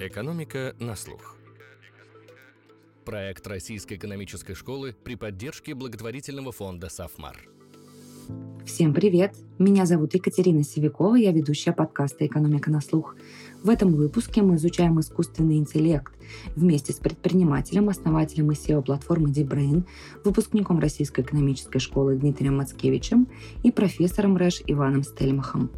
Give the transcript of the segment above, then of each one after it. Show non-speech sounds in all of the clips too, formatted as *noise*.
Экономика на слух. Проект Российской экономической школы при поддержке благотворительного фонда «Сафмар». Всем привет! Меня зовут Екатерина Севикова, я ведущая подкаста «Экономика на слух». В этом выпуске мы изучаем искусственный интеллект вместе с предпринимателем, основателем SEO-платформы DeepBrain, выпускником Российской экономической школы Дмитрием Мацкевичем и профессором РЭШ Иваном Стельмахом.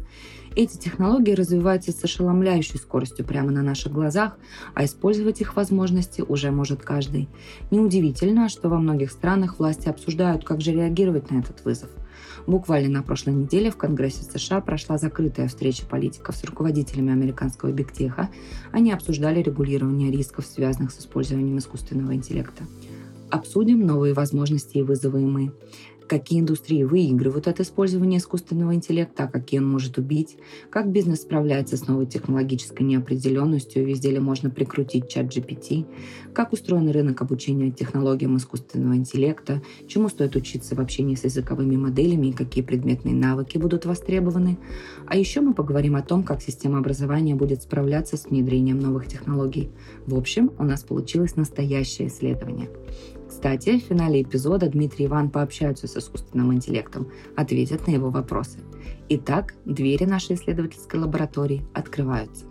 Эти технологии развиваются с ошеломляющей скоростью прямо на наших глазах, а использовать их возможности уже может каждый. Неудивительно, что во многих странах власти обсуждают, как же реагировать на этот вызов. Буквально на прошлой неделе в Конгрессе США прошла закрытая встреча политиков с руководителями американского бигтеха. Они обсуждали регулирование рисков, связанных с использованием искусственного интеллекта. Обсудим новые возможности и вызовы мы какие индустрии выигрывают от использования искусственного интеллекта, а какие он может убить, как бизнес справляется с новой технологической неопределенностью, везде ли можно прикрутить чат GPT, как устроен рынок обучения технологиям искусственного интеллекта, чему стоит учиться в общении с языковыми моделями и какие предметные навыки будут востребованы. А еще мы поговорим о том, как система образования будет справляться с внедрением новых технологий. В общем, у нас получилось настоящее исследование. Кстати, в финале эпизода Дмитрий и Иван пообщаются с искусственным интеллектом, ответят на его вопросы. Итак, двери нашей исследовательской лаборатории открываются.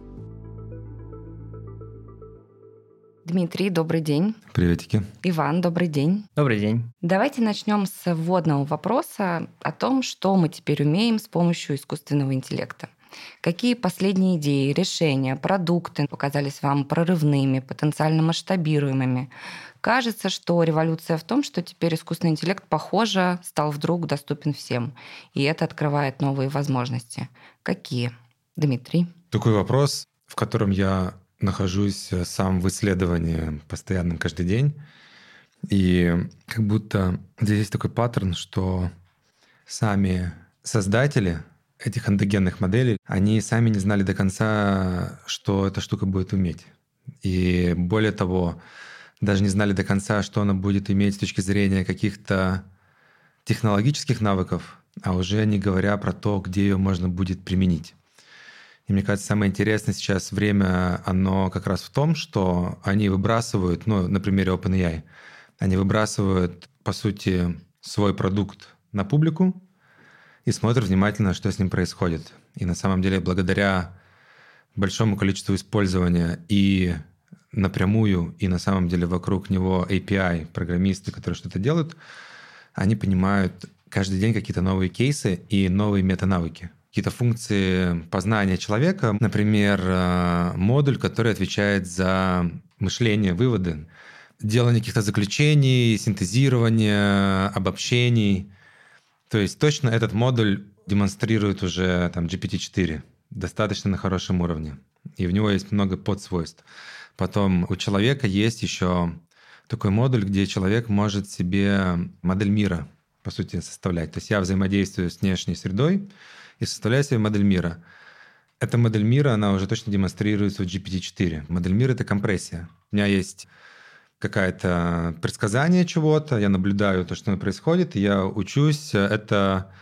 Дмитрий, добрый день. Приветики. Иван, добрый день. Добрый день. Давайте начнем с вводного вопроса о том, что мы теперь умеем с помощью искусственного интеллекта. Какие последние идеи, решения, продукты показались вам прорывными, потенциально масштабируемыми? Кажется, что революция в том, что теперь искусственный интеллект, похоже, стал вдруг доступен всем. И это открывает новые возможности. Какие? Дмитрий? Такой вопрос, в котором я нахожусь сам в исследовании постоянно каждый день. И как будто здесь есть такой паттерн, что сами создатели этих эндогенных моделей, они сами не знали до конца, что эта штука будет уметь. И более того, даже не знали до конца, что она будет иметь с точки зрения каких-то технологических навыков, а уже не говоря про то, где ее можно будет применить. И мне кажется, самое интересное сейчас время, оно как раз в том, что они выбрасывают, ну, на примере OpenAI, они выбрасывают, по сути, свой продукт на публику и смотрят внимательно, что с ним происходит. И на самом деле, благодаря большому количеству использования и напрямую и на самом деле вокруг него API, программисты, которые что-то делают, они понимают каждый день какие-то новые кейсы и новые метанавыки. Какие-то функции познания человека, например, э, модуль, который отвечает за мышление, выводы, делание каких-то заключений, синтезирование, обобщений. То есть точно этот модуль демонстрирует уже там GPT-4 достаточно на хорошем уровне. И в него есть много подсвойств. Потом у человека есть еще такой модуль, где человек может себе модель мира, по сути, составлять. То есть я взаимодействую с внешней средой и составляю себе модель мира. Эта модель мира, она уже точно демонстрируется в GPT-4. Модель мира — это компрессия. У меня есть какое-то предсказание чего-то, я наблюдаю то, что происходит, я учусь это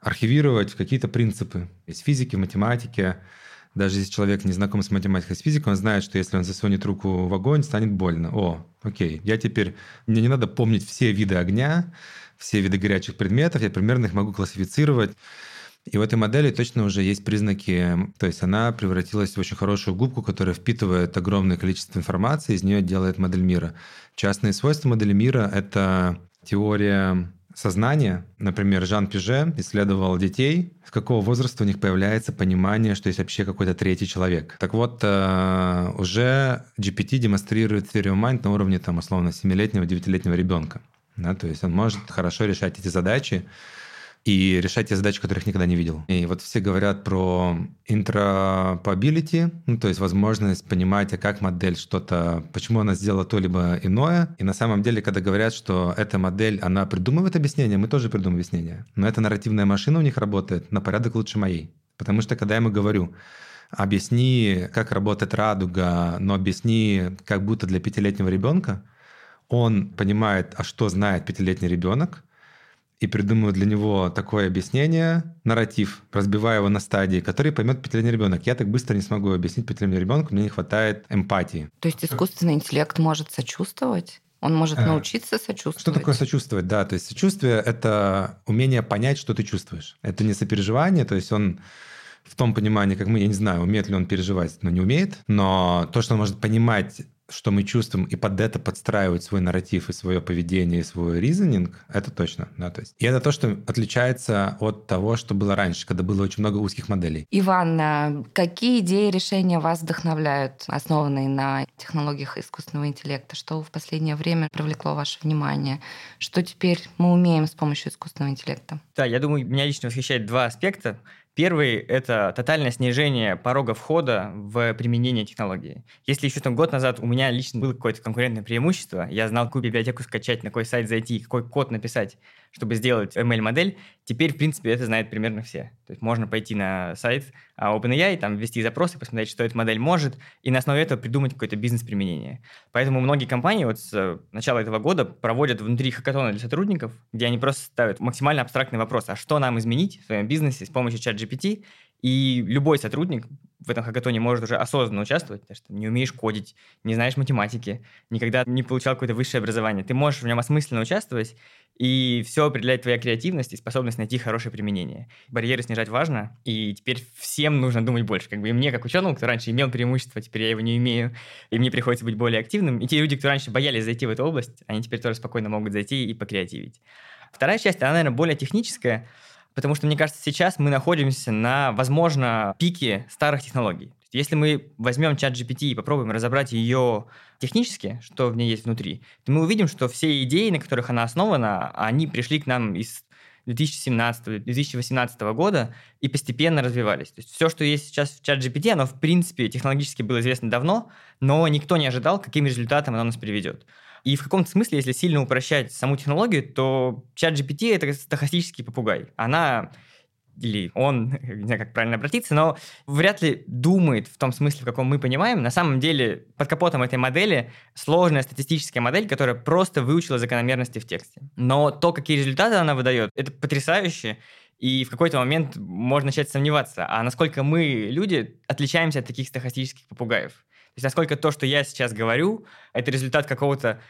архивировать в какие-то принципы из физики, математики, даже если человек не знаком с математикой, с физикой, он знает, что если он засунет руку в огонь, станет больно. О, окей, я теперь... Мне не надо помнить все виды огня, все виды горячих предметов, я примерно их могу классифицировать. И в этой модели точно уже есть признаки, то есть она превратилась в очень хорошую губку, которая впитывает огромное количество информации, из нее делает модель мира. Частные свойства модели мира — это теория сознания. Например, Жан Пиже исследовал детей, с какого возраста у них появляется понимание, что есть вообще какой-то третий человек. Так вот, э, уже GPT демонстрирует theory mind на уровне, там, условно, 7-летнего, 9-летнего ребенка. Да, то есть он может хорошо решать эти задачи, и решать те задачи, которых никогда не видел. И вот все говорят про interoperability, ну, то есть возможность понимать, а как модель что-то, почему она сделала то либо иное. И на самом деле, когда говорят, что эта модель, она придумывает объяснение, мы тоже придумываем объяснение. Но эта нарративная машина у них работает на порядок лучше моей. Потому что когда я ему говорю, объясни, как работает радуга, но объясни, как будто для пятилетнего ребенка, он понимает, а что знает пятилетний ребенок, и придумываю для него такое объяснение, нарратив, разбивая его на стадии, который поймет пятилетний ребенок. Я так быстро не смогу объяснить пятилетнему ребенку, мне не хватает эмпатии. То есть искусственный интеллект может сочувствовать? Он может э, научиться сочувствовать. Что такое сочувствовать? Да, то есть сочувствие – это умение понять, что ты чувствуешь. Это не сопереживание, то есть он в том понимании, как мы, я не знаю, умеет ли он переживать, но не умеет, но то, что он может понимать что мы чувствуем, и под это подстраивать свой нарратив и свое поведение, и свой ризонинг, это точно. Да, то есть. И это то, что отличается от того, что было раньше, когда было очень много узких моделей. Иван, а какие идеи и решения вас вдохновляют, основанные на технологиях искусственного интеллекта? Что в последнее время привлекло ваше внимание? Что теперь мы умеем с помощью искусственного интеллекта? Да, я думаю, меня лично восхищает два аспекта. Первый – это тотальное снижение порога входа в применение технологии. Если еще там год назад у меня лично было какое-то конкурентное преимущество, я знал, какую библиотеку скачать, на какой сайт зайти, какой код написать, чтобы сделать ML-модель, теперь, в принципе, это знают примерно все. То есть можно пойти на сайт а, OpenAI, там ввести запросы, посмотреть, что эта модель может, и на основе этого придумать какое-то бизнес-применение. Поэтому многие компании вот с начала этого года проводят внутри хакатона для сотрудников, где они просто ставят максимально абстрактный вопрос, а что нам изменить в своем бизнесе с помощью чат GPT, и любой сотрудник в этом хакатоне может уже осознанно участвовать, потому что не умеешь кодить, не знаешь математики, никогда не получал какое-то высшее образование. Ты можешь в нем осмысленно участвовать, и все определяет твоя креативность и способность найти хорошее применение. Барьеры снижать важно, и теперь всем нужно думать больше. Как бы и мне, как ученому, кто раньше имел преимущество, теперь я его не имею, и мне приходится быть более активным. И те люди, кто раньше боялись зайти в эту область, они теперь тоже спокойно могут зайти и покреативить. Вторая часть, она, наверное, более техническая, потому что, мне кажется, сейчас мы находимся на, возможно, пике старых технологий. Если мы возьмем чат GPT и попробуем разобрать ее технически, что в ней есть внутри, то мы увидим, что все идеи, на которых она основана, они пришли к нам из 2017-2018 года и постепенно развивались. То есть все, что есть сейчас в чат GPT, оно в принципе технологически было известно давно, но никто не ожидал, каким результатом оно нас приведет. И в каком-то смысле, если сильно упрощать саму технологию, то чат GPT — это стахастический попугай. Она или он, не знаю, как правильно обратиться, но вряд ли думает в том смысле, в каком мы понимаем. На самом деле, под капотом этой модели сложная статистическая модель, которая просто выучила закономерности в тексте. Но то, какие результаты она выдает, это потрясающе. И в какой-то момент можно начать сомневаться, а насколько мы, люди, отличаемся от таких стахастических попугаев. То есть насколько то, что я сейчас говорю, это результат какого-то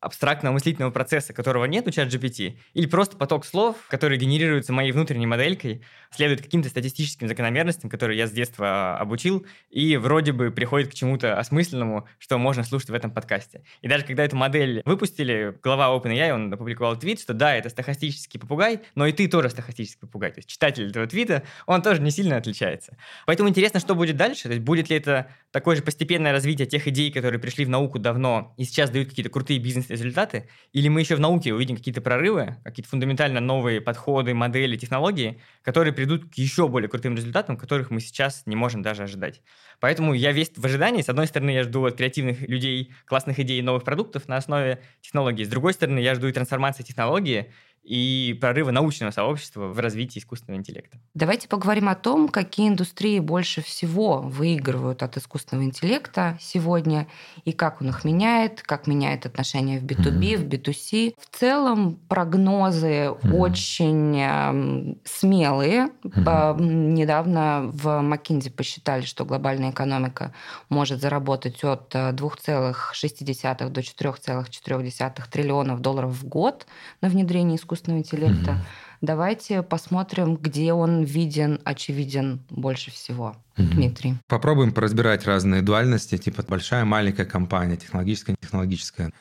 абстрактного мыслительного процесса, которого нет у ChatGPT, или просто поток слов, которые генерируются моей внутренней моделькой, следует каким-то статистическим закономерностям, которые я с детства обучил, и вроде бы приходит к чему-то осмысленному, что можно слушать в этом подкасте. И даже когда эту модель выпустили, глава OpenAI, он опубликовал твит, что да, это стахастический попугай, но и ты тоже стахастический попугай. То есть читатель этого твита, он тоже не сильно отличается. Поэтому интересно, что будет дальше. То есть будет ли это такое же постепенное развитие тех идей, которые пришли в науку давно и сейчас дают какие-то крутые бизнес результаты, или мы еще в науке увидим какие-то прорывы, какие-то фундаментально новые подходы, модели, технологии, которые придут к еще более крутым результатам, которых мы сейчас не можем даже ожидать. Поэтому я весь в ожидании. С одной стороны, я жду от креативных людей классных идей новых продуктов на основе технологий. С другой стороны, я жду и трансформации технологии, и прорыва научного сообщества в развитии искусственного интеллекта. Давайте поговорим о том, какие индустрии больше всего выигрывают от искусственного интеллекта сегодня, и как он их меняет, как меняет отношения в B2B, mm-hmm. в B2C. В целом прогнозы mm-hmm. очень э, смелые. Mm-hmm. Недавно в McKinsey посчитали, что глобальная экономика может заработать от 2,6 до 4,4 триллионов долларов в год на внедрение искусственного искусственного интеллекта. Угу. Давайте посмотрим, где он виден, очевиден больше всего. Дмитрий. Попробуем поразбирать разные дуальности, типа большая, маленькая компания, технологическая, технологическая.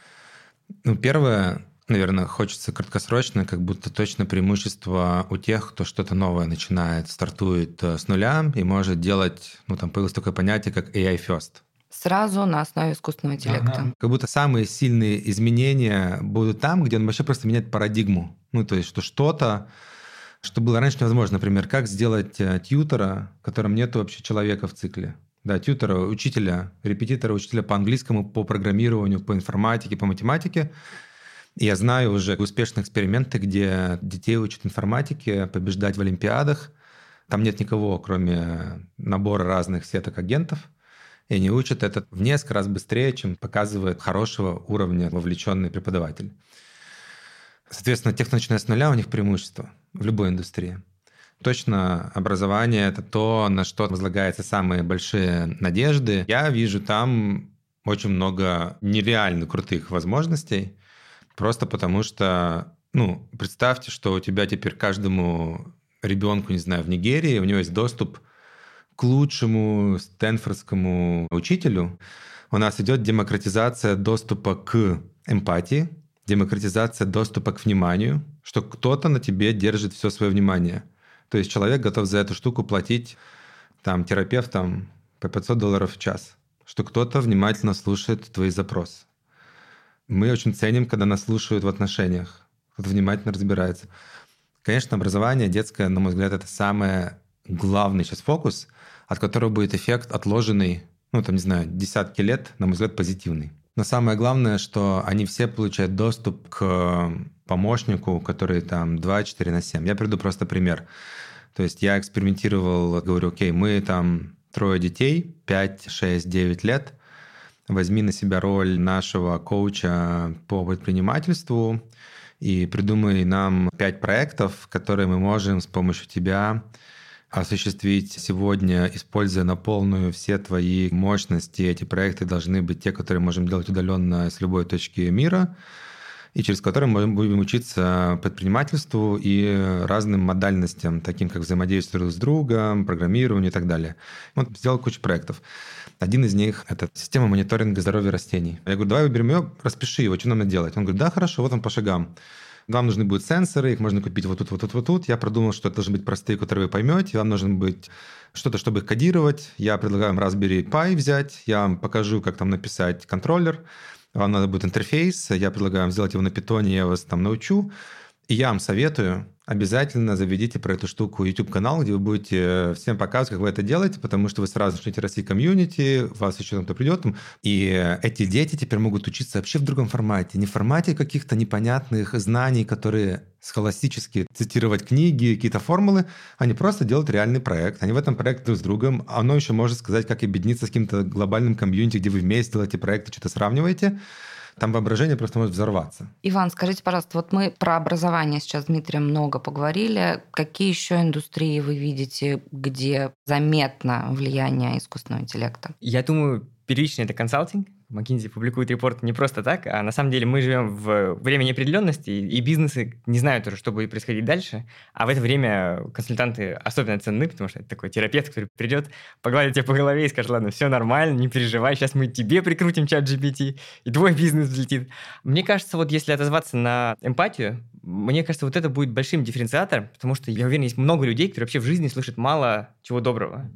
Ну, первое, наверное, хочется краткосрочно, как будто точно преимущество у тех, кто что-то новое начинает, стартует э, с нуля и может делать, ну, там появилось такое понятие, как AI first сразу на основе искусственного интеллекта. Ага. Как будто самые сильные изменения будут там, где он вообще просто меняет парадигму. Ну, то есть, что что-то, что было раньше невозможно. Например, как сделать э, тьютера, в котором нет вообще человека в цикле. Да, тьютера, учителя, репетитора, учителя по английскому, по программированию, по информатике, по математике. Я знаю уже успешные эксперименты, где детей учат информатике, побеждать в олимпиадах. Там нет никого, кроме набора разных сеток агентов – и они учат это в несколько раз быстрее, чем показывает хорошего уровня вовлеченный преподаватель. Соответственно, те, кто начинает с нуля, у них преимущество в любой индустрии. Точно образование — это то, на что возлагаются самые большие надежды. Я вижу там очень много нереально крутых возможностей, просто потому что, ну, представьте, что у тебя теперь каждому ребенку, не знаю, в Нигерии, у него есть доступ к лучшему стэнфордскому учителю. У нас идет демократизация доступа к эмпатии, демократизация доступа к вниманию, что кто-то на тебе держит все свое внимание. То есть человек готов за эту штуку платить там терапевтам по 500 долларов в час, что кто-то внимательно слушает твои запросы. Мы очень ценим, когда нас слушают в отношениях, кто-то внимательно разбирается. Конечно, образование детское, на мой взгляд, это самый главный сейчас фокус, от которого будет эффект отложенный, ну, там, не знаю, десятки лет, на мой взгляд, позитивный. Но самое главное, что они все получают доступ к помощнику, который там 2-4 на 7. Я приведу просто пример. То есть я экспериментировал, говорю, окей, мы там трое детей, 5, 6, 9 лет, возьми на себя роль нашего коуча по предпринимательству и придумай нам 5 проектов, которые мы можем с помощью тебя осуществить сегодня, используя на полную все твои мощности. Эти проекты должны быть те, которые можем делать удаленно с любой точки мира и через которые мы будем учиться предпринимательству и разным модальностям, таким как взаимодействие друг с другом, программированию и так далее. Вот сделал кучу проектов. Один из них – это система мониторинга здоровья растений. Я говорю, давай выберем ее, распиши его, что нам делать. Он говорит, да, хорошо, вот он по шагам. Вам нужны будут сенсоры, их можно купить вот тут, вот тут, вот тут. Я продумал, что это должны быть простые, которые вы поймете. Вам нужно быть что-то, чтобы их кодировать. Я предлагаю вам Raspberry Pi взять. Я вам покажу, как там написать контроллер вам надо будет интерфейс, я предлагаю вам сделать его на питоне, я вас там научу. И я вам советую, обязательно заведите про эту штуку YouTube-канал, где вы будете э, всем показывать, как вы это делаете, потому что вы сразу начнете расти комьюнити, вас еще кто-то придет. И эти дети теперь могут учиться вообще в другом формате. Не в формате каких-то непонятных знаний, которые схоластически цитировать книги, какие-то формулы, они просто делают реальный проект. Они в этом проекте друг с другом. Оно еще может сказать, как объединиться с каким-то глобальным комьюнити, где вы вместе делаете проекты, что-то сравниваете там воображение просто может взорваться. Иван, скажите, пожалуйста, вот мы про образование сейчас с Дмитрием много поговорили. Какие еще индустрии вы видите, где заметно влияние искусственного интеллекта? Я думаю, первичный это консалтинг, McKinsey публикует репорт не просто так, а на самом деле мы живем в время неопределенности, и бизнесы не знают уже, что будет происходить дальше, а в это время консультанты особенно ценны, потому что это такой терапевт, который придет, погладит тебя по голове и скажет, ладно, все нормально, не переживай, сейчас мы тебе прикрутим чат GPT, и твой бизнес взлетит. Мне кажется, вот если отозваться на эмпатию, мне кажется, вот это будет большим дифференциатором, потому что, я уверен, есть много людей, которые вообще в жизни слышат мало чего доброго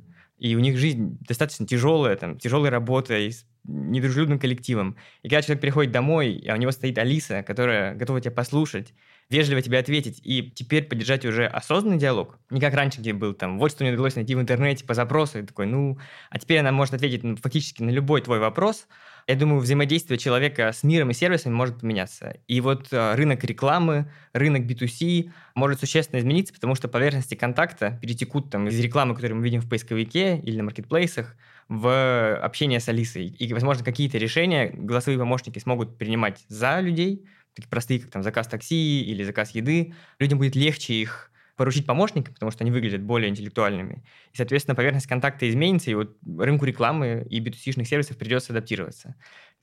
и у них жизнь достаточно тяжелая, там, тяжелая работа и недружелюбным коллективом. И когда человек приходит домой, а у него стоит Алиса, которая готова тебя послушать, вежливо тебе ответить и теперь поддержать уже осознанный диалог, не как раньше, где был там, вот что мне удалось найти в интернете по запросу, и такой, ну, а теперь она может ответить ну, фактически на любой твой вопрос, я думаю, взаимодействие человека с миром и сервисами может поменяться. И вот э, рынок рекламы, рынок B2C может существенно измениться, потому что поверхности контакта перетекут там, из рекламы, которую мы видим в поисковике или на маркетплейсах, в общение с Алисой. И, возможно, какие-то решения голосовые помощники смогут принимать за людей, такие простые, как там заказ такси или заказ еды. Людям будет легче их поручить помощникам, потому что они выглядят более интеллектуальными. И, соответственно, поверхность контакта изменится, и вот рынку рекламы и B2C-шных сервисов придется адаптироваться.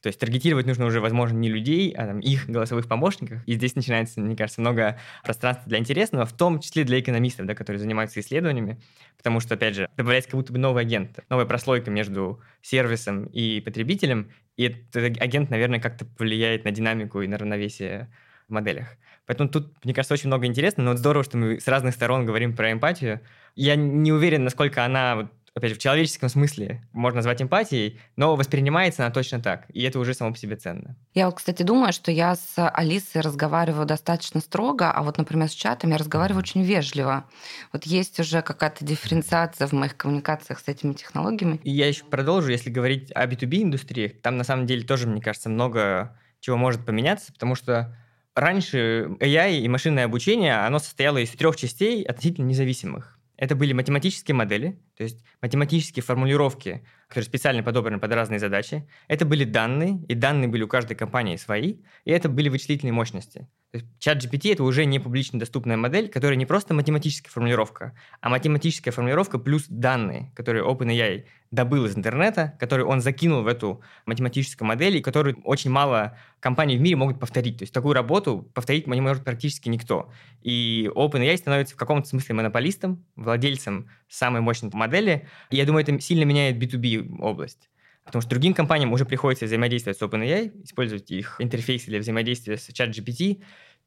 То есть таргетировать нужно уже, возможно, не людей, а там, их голосовых помощников. И здесь начинается, мне кажется, много пространства для интересного, в том числе для экономистов, да, которые занимаются исследованиями. Потому что, опять же, добавляется как будто бы новый агент, новая прослойка между сервисом и потребителем. И этот агент, наверное, как-то повлияет на динамику и на равновесие в моделях. Поэтому тут, мне кажется, очень много интересного, но вот здорово, что мы с разных сторон говорим про эмпатию. Я не уверен, насколько она, вот, опять же, в человеческом смысле можно назвать эмпатией, но воспринимается она точно так, и это уже само по себе ценно. Я вот, кстати, думаю, что я с Алисой разговариваю достаточно строго, а вот, например, с чатом я разговариваю очень вежливо. Вот есть уже какая-то дифференциация в моих коммуникациях с этими технологиями. И я еще продолжу, если говорить о B2B-индустрии, там на самом деле тоже, мне кажется, много чего может поменяться, потому что Раньше AI и машинное обучение, оно состояло из трех частей относительно независимых. Это были математические модели, то есть математические формулировки, которые специально подобраны под разные задачи, это были данные, и данные были у каждой компании свои, и это были вычислительные мощности. То есть чат GPT — это уже не публично доступная модель, которая не просто математическая формулировка, а математическая формулировка плюс данные, которые OpenAI добыл из интернета, которые он закинул в эту математическую модель, и которую очень мало компаний в мире могут повторить. То есть такую работу повторить не может практически никто. И OpenAI становится в каком-то смысле монополистом, владельцем самой мощной модели. И я думаю, это сильно меняет B2B область. Потому что другим компаниям уже приходится взаимодействовать с OpenAI, использовать их интерфейсы для взаимодействия с ChatGPT,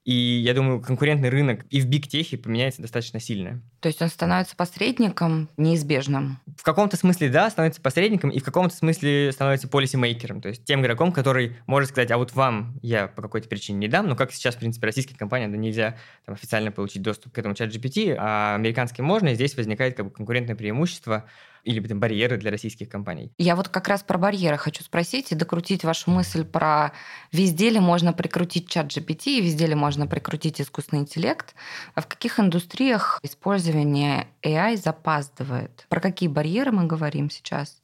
и я думаю, конкурентный рынок и в биг-техе поменяется достаточно сильно. То есть он становится посредником неизбежным? В каком-то смысле, да, становится посредником, и в каком-то смысле становится полисимейкером, то есть тем игроком, который может сказать, а вот вам я по какой-то причине не дам, но как сейчас, в принципе, российским компаниям да, нельзя там, официально получить доступ к этому чат GPT, а американским можно, и здесь возникает как бы конкурентное преимущество или там, барьеры для российских компаний. Я вот как раз про барьеры хочу спросить и докрутить вашу мысль про везде ли можно прикрутить чат GPT и везде ли можно прикрутить искусственный интеллект. А в каких индустриях использование AI запаздывает? Про какие барьеры мы говорим сейчас?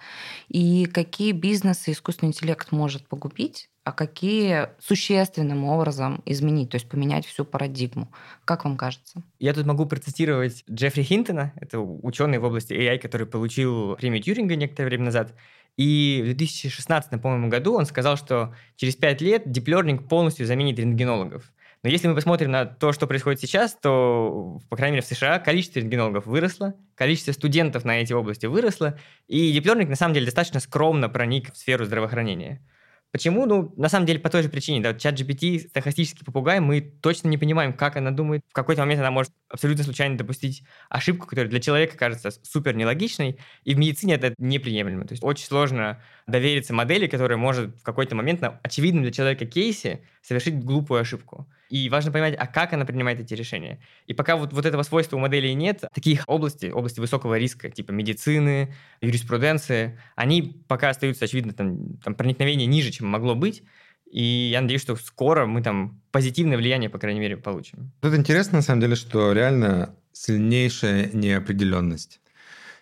И какие бизнесы искусственный интеллект может погубить? А какие существенным образом изменить, то есть поменять всю парадигму. Как вам кажется? Я тут могу процитировать Джеффри Хинтона, это ученый в области AI, который получил премию Тьюринга некоторое время назад. И в 2016, по-моему, году он сказал, что через пять лет Deep Learning полностью заменит рентгенологов. Но если мы посмотрим на то, что происходит сейчас, то, по крайней мере, в США количество рентгенологов выросло, количество студентов на эти области выросло, и Deep Learning, на самом деле, достаточно скромно проник в сферу здравоохранения. Почему? Ну, на самом деле, по той же причине. Да, чат GPT, стахастический попугай, мы точно не понимаем, как она думает. В какой-то момент она может абсолютно случайно допустить ошибку, которая для человека кажется супер нелогичной, и в медицине это неприемлемо. То есть очень сложно довериться модели, которая может в какой-то момент на очевидном для человека кейсе совершить глупую ошибку. И важно понимать, а как она принимает эти решения. И пока вот, вот этого свойства у моделей нет, таких областей, области высокого риска, типа медицины, юриспруденции, они пока остаются, очевидно, там, там проникновение ниже, чем могло быть. И я надеюсь, что скоро мы там позитивное влияние, по крайней мере, получим. Тут интересно, на самом деле, что реально сильнейшая неопределенность.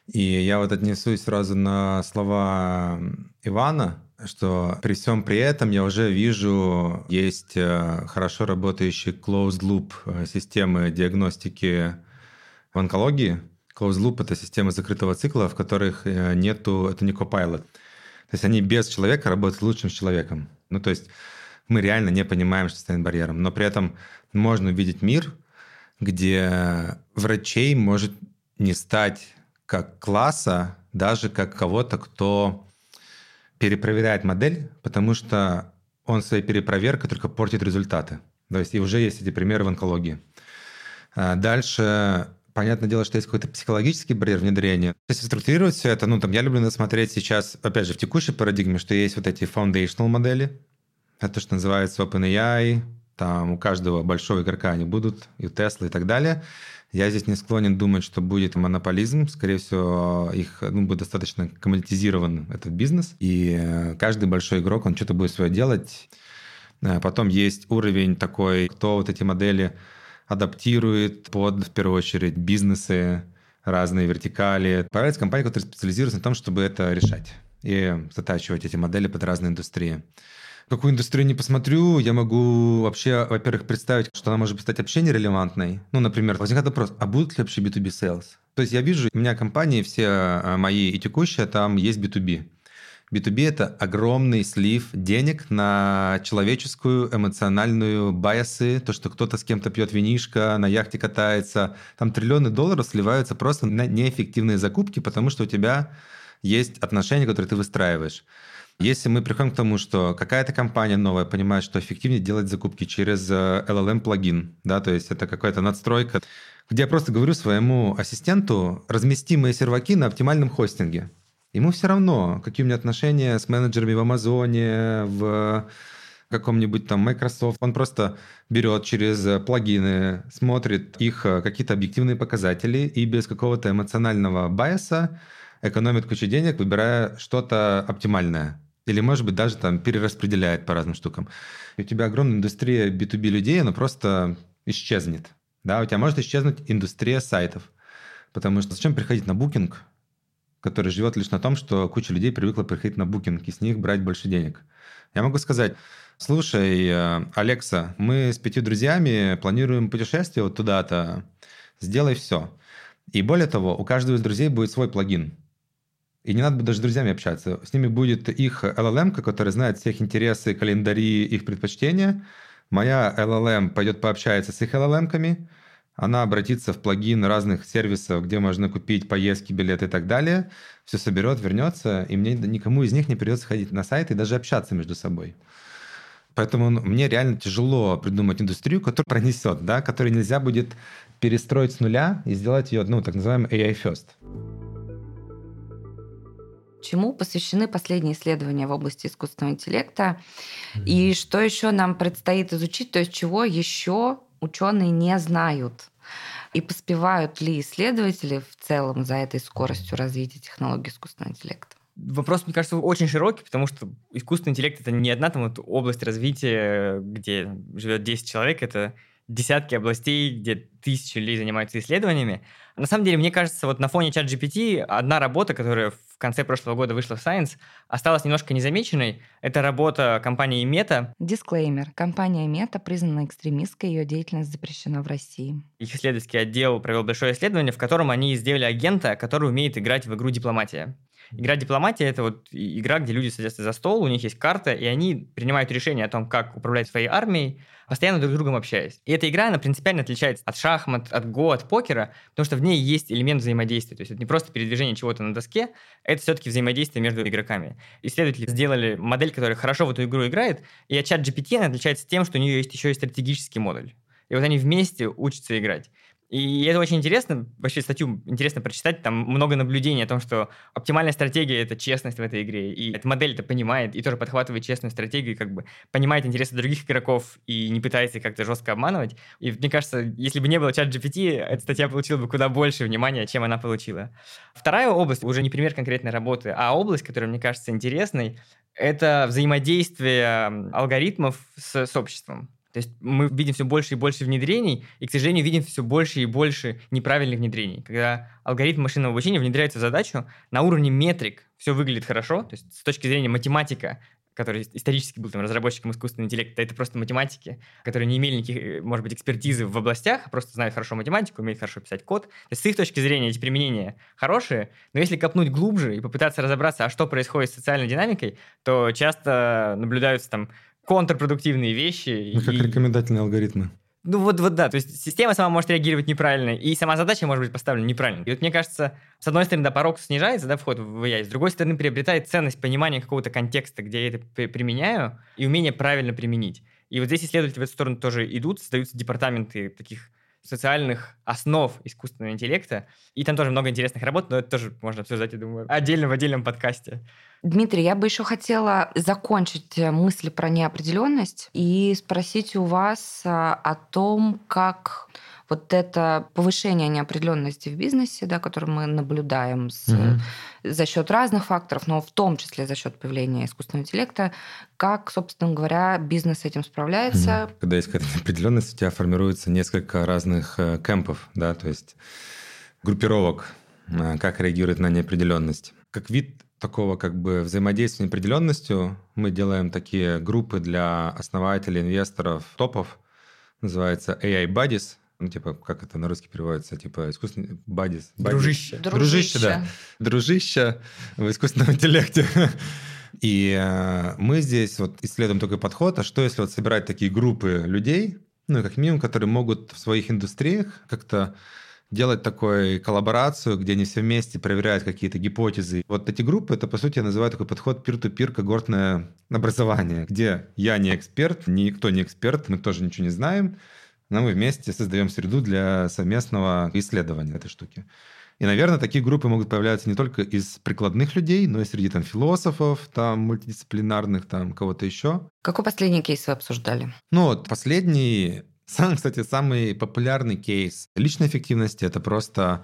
И я вот отнесусь сразу на слова Ивана, что при всем при этом я уже вижу, есть э, хорошо работающие closed loop э, системы диагностики в онкологии. Closed loop – это система закрытого цикла, в которых э, нету, это не copilot. То есть они без человека работают лучше, чем с человеком. Ну, то есть мы реально не понимаем, что станет барьером. Но при этом можно увидеть мир, где врачей может не стать как класса, даже как кого-то, кто перепроверяет модель, потому что он своей перепроверкой только портит результаты. То есть и уже есть эти примеры в онкологии. А дальше, понятное дело, что есть какой-то психологический барьер внедрения. Если структурировать все это, ну, там, я люблю смотреть сейчас, опять же, в текущей парадигме, что есть вот эти foundational модели, это что называется OpenAI, там у каждого большого игрока они будут, и Tesla и так далее. Я здесь не склонен думать, что будет монополизм. Скорее всего, их ну, будет достаточно коммодитизирован этот бизнес. И э, каждый большой игрок, он что-то будет свое делать. Э, потом есть уровень такой, кто вот эти модели адаптирует под, в первую очередь, бизнесы, разные вертикали. Появляется компания, которая специализируется на том, чтобы это решать и затачивать эти модели под разные индустрии какую индустрию не посмотрю, я могу вообще, во-первых, представить, что она может стать вообще нерелевантной. Ну, например, возникает вопрос, а будут ли вообще B2B sales? То есть я вижу, у меня компании все а, мои и текущие, там есть B2B. B2B – это огромный слив денег на человеческую эмоциональную байасы, то, что кто-то с кем-то пьет винишко, на яхте катается. Там триллионы долларов сливаются просто на неэффективные закупки, потому что у тебя есть отношения, которые ты выстраиваешь. Если мы приходим к тому, что какая-то компания новая понимает, что эффективнее делать закупки через э, LLM-плагин, да, то есть это какая-то надстройка, где я просто говорю своему ассистенту, размести мои серваки на оптимальном хостинге. Ему все равно, какие у меня отношения с менеджерами в Амазоне, в каком-нибудь там Microsoft. Он просто берет через плагины, смотрит их э, какие-то объективные показатели и без какого-то эмоционального байса экономит кучу денег, выбирая что-то оптимальное. Или, может быть, даже там перераспределяет по разным штукам. И у тебя огромная индустрия B2B людей, она просто исчезнет. Да, у тебя может исчезнуть индустрия сайтов. Потому что зачем приходить на букинг, который живет лишь на том, что куча людей привыкла приходить на букинг и с них брать больше денег. Я могу сказать, слушай, э, Алекса, мы с пятью друзьями планируем путешествие вот туда-то, сделай все. И более того, у каждого из друзей будет свой плагин. И не надо даже с друзьями общаться. С ними будет их LLM, которая знает всех интересы, календари, их предпочтения. Моя LLM пойдет пообщается с их LLM-ками, она обратится в плагин разных сервисов, где можно купить поездки, билеты и так далее, все соберет, вернется, и мне никому из них не придется ходить на сайт и даже общаться между собой. Поэтому мне реально тяжело придумать индустрию, которая пронесет, да, которую нельзя будет перестроить с нуля и сделать ее, ну, так называемый AI first. Чему посвящены последние исследования в области искусственного интеллекта? Mm-hmm. И что еще нам предстоит изучить, то есть чего еще ученые не знают? И поспевают ли исследователи в целом за этой скоростью развития технологий искусственного интеллекта? Вопрос, мне кажется, очень широкий, потому что искусственный интеллект это не одна там вот область развития, где живет 10 человек, это десятки областей, где тысячи людей занимаются исследованиями. На самом деле, мне кажется, вот на фоне чат GPT одна работа, которая в конце прошлого года вышла в Science, осталась немножко незамеченной. Это работа компании Meta. Дисклеймер. Компания Meta признана экстремистской, ее деятельность запрещена в России. Их исследовательский отдел провел большое исследование, в котором они сделали агента, который умеет играть в игру «Дипломатия». Игра дипломатия это вот игра, где люди садятся за стол, у них есть карта, и они принимают решение о том, как управлять своей армией, постоянно друг с другом общаясь. И эта игра, она принципиально отличается от шахмат, от го, от покера, потому что в ней есть элемент взаимодействия. То есть это не просто передвижение чего-то на доске, это все-таки взаимодействие между игроками. Исследователи сделали модель, которая хорошо в эту игру играет, и от чат GPT она отличается тем, что у нее есть еще и стратегический модуль. И вот они вместе учатся играть. И это очень интересно, вообще статью интересно прочитать, там много наблюдений о том, что оптимальная стратегия — это честность в этой игре, и эта модель это понимает, и тоже подхватывает честную стратегию, как бы понимает интересы других игроков и не пытается как-то жестко обманывать. И мне кажется, если бы не было чат GPT, эта статья получила бы куда больше внимания, чем она получила. Вторая область, уже не пример конкретной работы, а область, которая мне кажется интересной, это взаимодействие алгоритмов с, с обществом. То есть мы видим все больше и больше внедрений, и, к сожалению, видим все больше и больше неправильных внедрений. Когда алгоритм машинного обучения внедряется в задачу, на уровне метрик все выглядит хорошо, то есть с точки зрения математика, который исторически был там, разработчиком искусственного интеллекта, это просто математики, которые не имели никаких, э, может быть, экспертизы в областях, а просто знают хорошо математику, умеют хорошо писать код. То есть с их точки зрения эти применения хорошие, но если копнуть глубже и попытаться разобраться, а что происходит с социальной динамикой, то часто наблюдаются там контрпродуктивные вещи. Ну, как и... рекомендательные алгоритмы. Ну вот, вот да, то есть система сама может реагировать неправильно, и сама задача может быть поставлена неправильно. И вот мне кажется, с одной стороны, да, порог снижается, да, вход в AI, с другой стороны, приобретает ценность понимания какого-то контекста, где я это применяю, и умение правильно применить. И вот здесь исследователи в эту сторону тоже идут, создаются департаменты таких социальных основ искусственного интеллекта. И там тоже много интересных работ, но это тоже можно обсуждать, я думаю, отдельно в отдельном подкасте. Дмитрий, я бы еще хотела закончить э, мысли про неопределенность и спросить у вас а, о том, как вот это повышение неопределенности в бизнесе, да, которое мы наблюдаем с, угу. за счет разных факторов, но в том числе за счет появления искусственного интеллекта, как, собственно говоря, бизнес с этим справляется. Когда есть какая-то неопределенность, у тебя формируется несколько разных э, кемпов, да, то есть группировок, э, как реагирует на неопределенность. Как вид такого как бы взаимодействия с неопределенностью мы делаем такие группы для основателей, инвесторов, топов, называется AI Buddies, ну, типа, как это на русский переводится, типа, искусственный бадис. Дружище. Дружище, да. Дружище в искусственном *laughs* интеллекте. И э, мы здесь вот исследуем такой подход, а что если вот собирать такие группы людей, ну, как минимум, которые могут в своих индустриях как-то делать такую коллаборацию, где они все вместе проверяют какие-то гипотезы. Вот эти группы, это, по сути, я называю такой подход peer-to-peer когортное образование, где я не эксперт, никто не эксперт, мы тоже ничего не знаем, но мы вместе создаем среду для совместного исследования этой штуки. И, наверное, такие группы могут появляться не только из прикладных людей, но и среди там философов, там мультидисциплинарных, там кого-то еще. Какой последний кейс вы обсуждали? Ну вот последний, сам, кстати, самый популярный кейс личной эффективности – это просто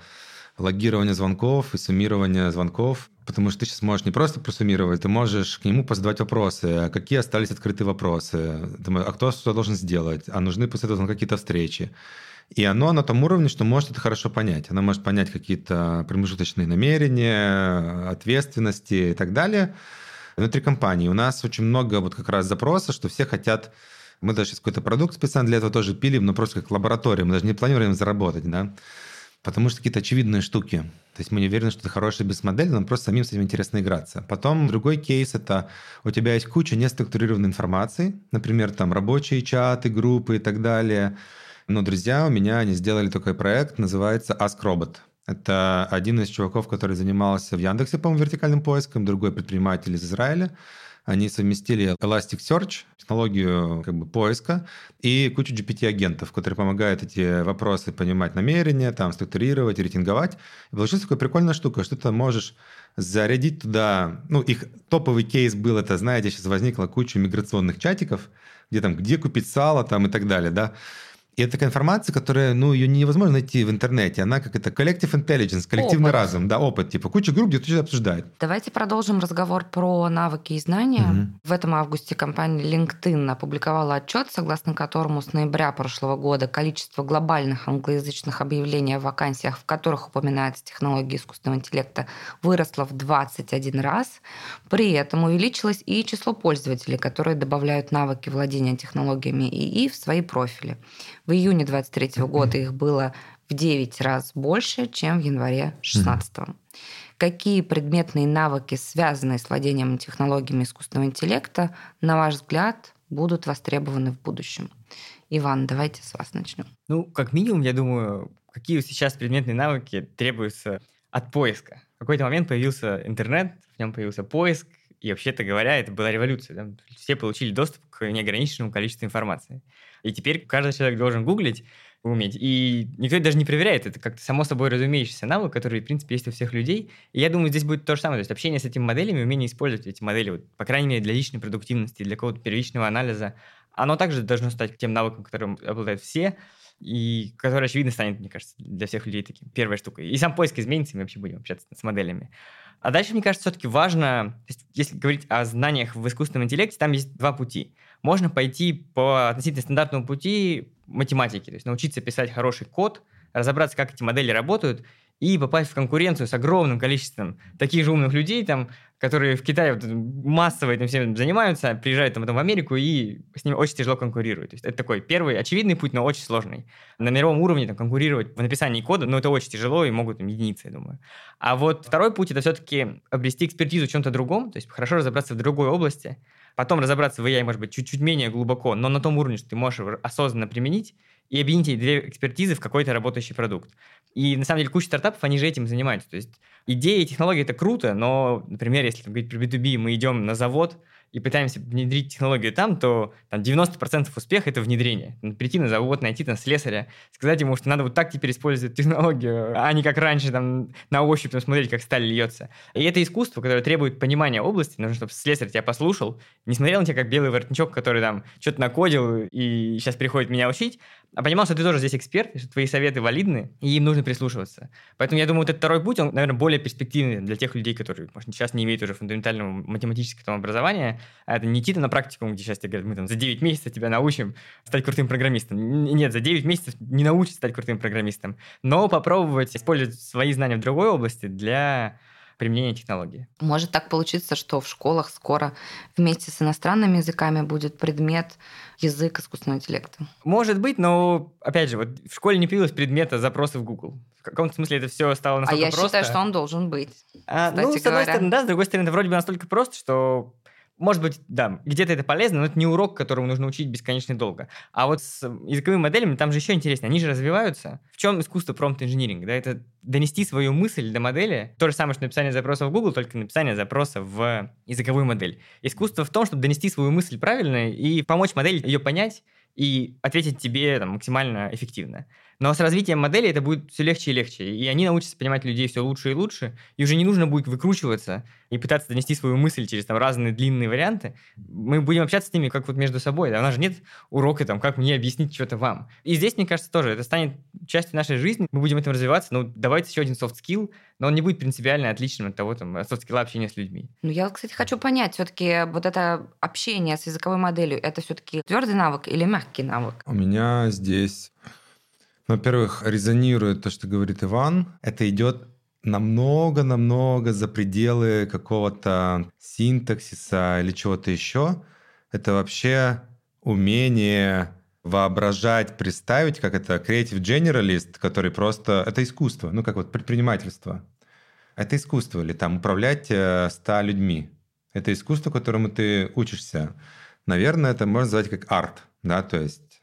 логирование звонков и суммирование звонков, потому что ты сейчас можешь не просто просуммировать, ты можешь к нему позадавать вопросы, а какие остались открытые вопросы, а кто что должен сделать, а нужны после этого какие-то встречи. И оно на том уровне, что может это хорошо понять. Оно может понять какие-то промежуточные намерения, ответственности и так далее. Внутри компании у нас очень много вот как раз запроса, что все хотят мы даже сейчас какой-то продукт специально для этого тоже пилим, но просто как лаборатория. Мы даже не планируем заработать, да. Потому что какие-то очевидные штуки. То есть мы не уверены, что это хорошая бизнес-модель, нам просто самим с этим интересно играться. Потом другой кейс – это у тебя есть куча неструктурированной информации, например, там рабочие чаты, группы и так далее. Но друзья у меня, они сделали такой проект, называется Ask Robot. Это один из чуваков, который занимался в Яндексе, по-моему, вертикальным поиском, другой предприниматель из Израиля они совместили Elasticsearch, технологию как бы, поиска, и кучу GPT-агентов, которые помогают эти вопросы понимать намерения, там, структурировать, рейтинговать. И получилась такая прикольная штука, что ты можешь зарядить туда... Ну, их топовый кейс был, это, знаете, сейчас возникла куча миграционных чатиков, где там, где купить сало там и так далее, да. И это такая информация, которая, ну, ее невозможно найти в интернете. Она как это collective intelligence, коллективный опыт. разум, да, опыт. Типа куча групп, где кто-то обсуждает. Давайте продолжим разговор про навыки и знания. Угу. В этом августе компания LinkedIn опубликовала отчет, согласно которому с ноября прошлого года количество глобальных англоязычных объявлений о вакансиях, в которых упоминается технология искусственного интеллекта, выросло в 21 раз. При этом увеличилось и число пользователей, которые добавляют навыки владения технологиями ИИ в свои профили. В июне 23 *clears throat* года их было в 9 раз больше, чем в январе 2016. Какие предметные навыки, связанные с владением технологиями искусственного интеллекта, на ваш взгляд, будут востребованы в будущем? Иван, давайте с вас начнем. Ну, как минимум, я думаю, какие сейчас предметные навыки требуются от поиска. В какой-то момент появился интернет, в нем появился поиск, и вообще-то говоря, это была революция. Да? Все получили доступ к неограниченному количеству информации. И теперь каждый человек должен гуглить, уметь. И никто даже не проверяет. Это как-то само собой разумеющийся навык, который, в принципе, есть у всех людей. И я думаю, здесь будет то же самое. То есть общение с этими моделями, умение использовать эти модели, вот, по крайней мере, для личной продуктивности, для какого-то первичного анализа, оно также должно стать тем навыком, которым обладают все, и который, очевидно, станет, мне кажется, для всех людей таким первой штукой. И сам поиск изменится, и мы вообще будем общаться с моделями. А дальше, мне кажется, все-таки важно, есть, если говорить о знаниях в искусственном интеллекте, там есть два пути. Можно пойти по относительно стандартному пути математики, то есть научиться писать хороший код, разобраться, как эти модели работают, и попасть в конкуренцию с огромным количеством таких же умных людей, там, которые в Китае вот, массово этим всем занимаются, приезжают там, в Америку и с ними очень тяжело конкурируют. То есть это такой первый очевидный путь, но очень сложный. На мировом уровне там, конкурировать в написании кода, ну, это очень тяжело и могут там, единицы, я думаю. А вот второй путь – это все-таки обрести экспертизу в чем-то другом, то есть хорошо разобраться в другой области, потом разобраться в AI, может быть, чуть-чуть менее глубоко, но на том уровне, что ты можешь осознанно применить, и объединить эти две экспертизы в какой-то работающий продукт. И на самом деле куча стартапов, они же этим занимаются. То есть идеи и технологии это круто, но, например, если говорить про B2B, мы идем на завод, и пытаемся внедрить технологию там, то там 90% успеха – это внедрение. Прийти на завод, найти там слесаря, сказать ему, что надо вот так теперь использовать технологию, а не как раньше там на ощупь там, смотреть, как сталь льется. И это искусство, которое требует понимания области. Нужно, чтобы слесарь тебя послушал, не смотрел на тебя как белый воротничок, который там что-то накодил и сейчас приходит меня учить, а понимал, что ты тоже здесь эксперт, что твои советы валидны, и им нужно прислушиваться. Поэтому я думаю, вот этот второй путь, он, наверное, более перспективный для тех людей, которые, может, сейчас не имеют уже фундаментального математического образования. А это не идти на практику, где сейчас тебе говорят, мы там за 9 месяцев тебя научим стать крутым программистом. Нет, за 9 месяцев не научишь стать крутым программистом. Но попробовать использовать свои знания в другой области для применения технологии. Может так получиться, что в школах скоро вместе с иностранными языками будет предмет язык искусственного интеллекта? Может быть, но, опять же, вот в школе не появилось предмета запросы в Google. В каком-то смысле это все стало настолько просто. А я просто. считаю, что он должен быть. А, ну, с одной говоря. стороны, да, с другой стороны, это вроде бы настолько просто, что может быть, да, где-то это полезно, но это не урок, которому нужно учить бесконечно долго. А вот с языковыми моделями там же еще интереснее. Они же развиваются. В чем искусство промпт-инжиниринга? Да, это донести свою мысль до модели. То же самое, что написание запроса в Google, только написание запроса в языковую модель. Искусство в том, чтобы донести свою мысль правильно и помочь модели ее понять и ответить тебе там, максимально эффективно. Но с развитием модели это будет все легче и легче. И они научатся понимать людей все лучше и лучше. И уже не нужно будет выкручиваться и пытаться донести свою мысль через там, разные длинные варианты. Мы будем общаться с ними как вот между собой. Да? У нас же нет урока, там, как мне объяснить что-то вам. И здесь, мне кажется, тоже это станет частью нашей жизни. Мы будем этим развиваться. Ну, давайте еще один skill, но он не будет принципиально отличным от того, там, soft skill общения с людьми. Ну, я, кстати, хочу понять, все-таки вот это общение с языковой моделью, это все-таки твердый навык или мягкий навык? У меня здесь Во-первых, резонирует то, что говорит Иван. Это идет намного-намного за пределы какого-то синтаксиса или чего-то еще. Это вообще умение воображать, представить, как это creative generalist, который просто... Это искусство, ну как вот предпринимательство. Это искусство, или там управлять э, ста людьми. Это искусство, которому ты учишься. Наверное, это можно назвать как арт, да, то есть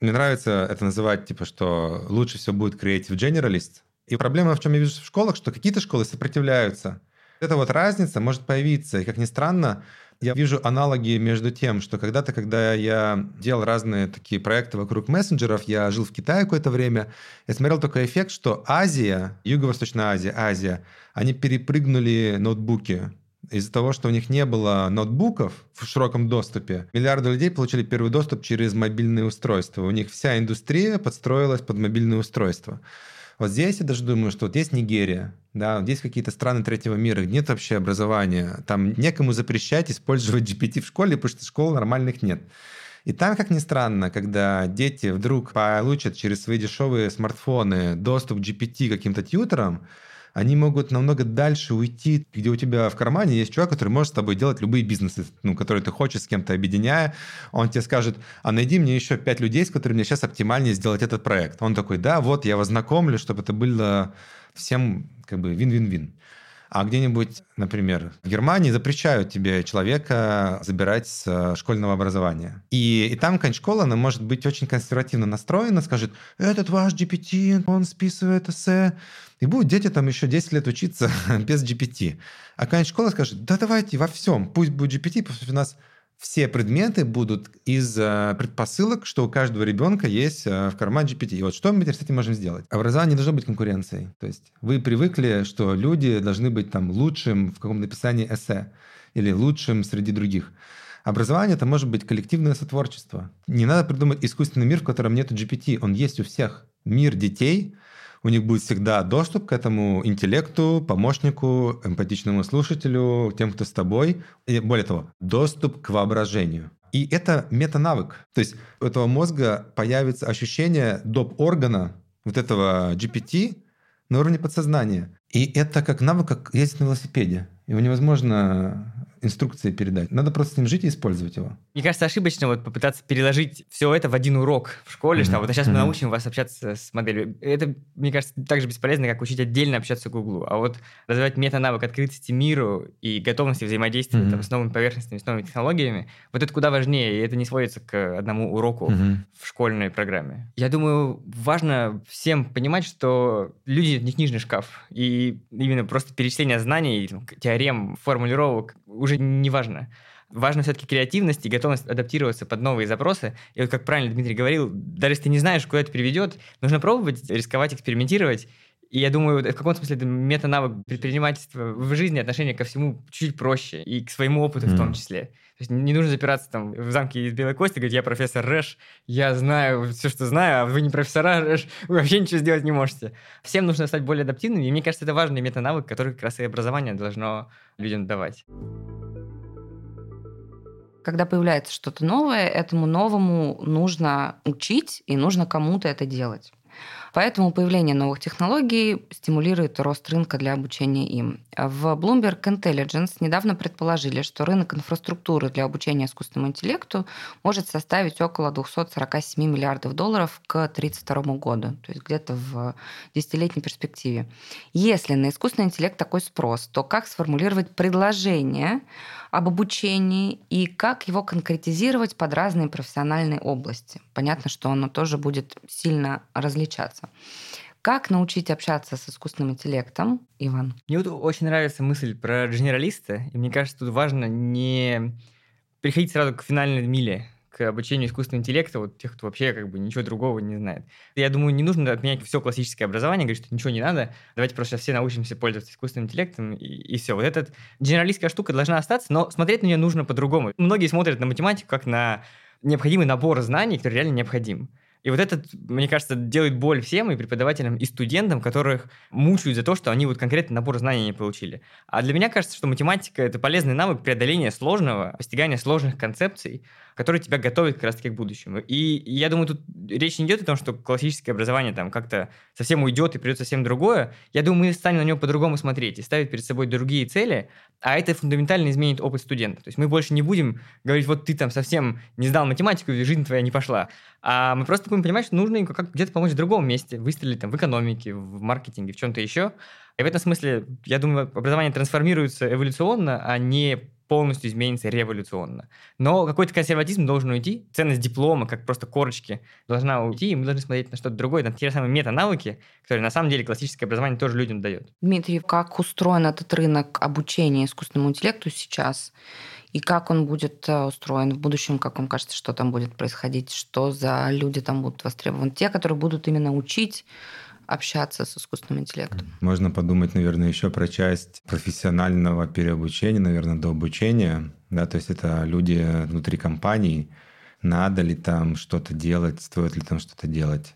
мне нравится это называть, типа, что лучше всего будет creative generalist. И проблема в чем я вижу в школах, что какие-то школы сопротивляются. Эта вот разница может появиться. И, как ни странно, я вижу аналогии между тем, что когда-то, когда я делал разные такие проекты вокруг мессенджеров, я жил в Китае какое-то время, я смотрел такой эффект, что Азия, Юго-Восточная Азия, Азия, они перепрыгнули ноутбуки из-за того, что у них не было ноутбуков в широком доступе, миллиарды людей получили первый доступ через мобильные устройства. У них вся индустрия подстроилась под мобильные устройства. Вот здесь я даже думаю, что вот есть Нигерия, да, есть какие-то страны третьего мира, где нет вообще образования. Там некому запрещать использовать GPT в школе, потому что школ нормальных нет. И там, как ни странно, когда дети вдруг получат через свои дешевые смартфоны доступ к GPT каким-то тьютерам, они могут намного дальше уйти, где у тебя в кармане есть чувак, который может с тобой делать любые бизнесы, ну, которые ты хочешь, с кем-то объединяя. Он тебе скажет, а найди мне еще пять людей, с которыми мне сейчас оптимальнее сделать этот проект. Он такой, да, вот, я вас знакомлю, чтобы это было всем как бы вин-вин-вин. А где-нибудь, например, в Германии запрещают тебе человека забирать с э, школьного образования. И, и там, конечно, школа, она может быть очень консервативно настроена, скажет, этот ваш GPT, он списывает эссе, и будут дети там еще 10 лет учиться *laughs* без GPT. А какая школа скажет, да давайте во всем, пусть будет GPT, пусть у нас все предметы будут из э, предпосылок, что у каждого ребенка есть э, в кармане GPT. И вот что мы теперь с этим можем сделать? Образование не должно быть конкуренцией. То есть вы привыкли, что люди должны быть там лучшим в каком-то написании эссе или лучшим среди других. Образование это может быть коллективное сотворчество. Не надо придумать искусственный мир, в котором нет GPT. Он есть у всех. Мир детей — у них будет всегда доступ к этому интеллекту, помощнику, эмпатичному слушателю, тем, кто с тобой. И более того, доступ к воображению. И это метанавык. То есть у этого мозга появится ощущение доп. органа, вот этого GPT, на уровне подсознания. И это как навык, как ездить на велосипеде. Его невозможно инструкции передать. Надо просто с ним жить и использовать его. Мне кажется, ошибочно вот попытаться переложить все это в один урок в школе, mm-hmm. что вот сейчас мы научим вас общаться с моделью. Это, мне кажется, так же бесполезно, как учить отдельно общаться к Гуглу. А вот развивать мета-навык открытости миру и готовности взаимодействия mm-hmm. там, с новыми поверхностями, с новыми технологиями, вот это куда важнее, и это не сводится к одному уроку mm-hmm. в школьной программе. Я думаю, важно всем понимать, что люди не книжный шкаф, и именно просто перечисление знаний, теорем, формулировок уже не важно. Важно все-таки креативность и готовность адаптироваться под новые запросы. И вот как правильно Дмитрий говорил, даже если ты не знаешь, куда это приведет, нужно пробовать, рисковать, экспериментировать. И я думаю, в каком смысле это мета-навык предпринимательства в жизни, отношение ко всему чуть проще, и к своему опыту mm. в том числе. То есть не нужно запираться там в замке из Белой Кости, говорить, я профессор Рэш, я знаю все, что знаю, а вы не профессора Рэш, вы вообще ничего сделать не можете. Всем нужно стать более адаптивными, и мне кажется, это важный мета-навык, который как раз и образование должно людям давать когда появляется что-то новое, этому новому нужно учить и нужно кому-то это делать. Поэтому появление новых технологий стимулирует рост рынка для обучения им. В Bloomberg Intelligence недавно предположили, что рынок инфраструктуры для обучения искусственному интеллекту может составить около 247 миллиардов долларов к 1932 году, то есть где-то в десятилетней перспективе. Если на искусственный интеллект такой спрос, то как сформулировать предложение об обучении и как его конкретизировать под разные профессиональные области? Понятно, что оно тоже будет сильно различаться. Как научить общаться с искусственным интеллектом, Иван? Мне вот очень нравится мысль про генералиста, и мне кажется, тут важно не приходить сразу к финальной миле, к обучению искусственного интеллекта, вот тех, кто вообще как бы ничего другого не знает. Я думаю, не нужно отменять все классическое образование, говорить, что ничего не надо, давайте просто все научимся пользоваться искусственным интеллектом, и, и все. Вот эта генералистская штука должна остаться, но смотреть на нее нужно по-другому. Многие смотрят на математику как на необходимый набор знаний, который реально необходим. И вот это, мне кажется, делает боль всем, и преподавателям, и студентам, которых мучают за то, что они вот конкретно набор знаний не получили. А для меня кажется, что математика — это полезный навык преодоления сложного, постигания сложных концепций, которые тебя готовят как раз-таки к будущему. И я думаю, тут речь не идет о том, что классическое образование там как-то совсем уйдет и придет совсем другое. Я думаю, мы станем на него по-другому смотреть и ставить перед собой другие цели, а это фундаментально изменит опыт студента. То есть мы больше не будем говорить, вот ты там совсем не сдал математику, и жизнь твоя не пошла. А мы просто будем понимать, что нужно как где-то помочь в другом месте, выстрелить там в экономике, в маркетинге, в чем-то еще. И в этом смысле, я думаю, образование трансформируется эволюционно, а не полностью изменится революционно. Но какой-то консерватизм должен уйти, ценность диплома, как просто корочки, должна уйти, и мы должны смотреть на что-то другое, на те же самые мета-навыки, которые на самом деле классическое образование тоже людям дает. Дмитрий, как устроен этот рынок обучения искусственному интеллекту сейчас? И как он будет э, устроен в будущем, как вам кажется, что там будет происходить, что за люди там будут востребованы? Те, которые будут именно учить общаться с искусственным интеллектом. Можно подумать, наверное, еще про часть профессионального переобучения, наверное, до обучения. Да, то есть это люди внутри компаний. Надо ли там что-то делать, стоит ли там что-то делать.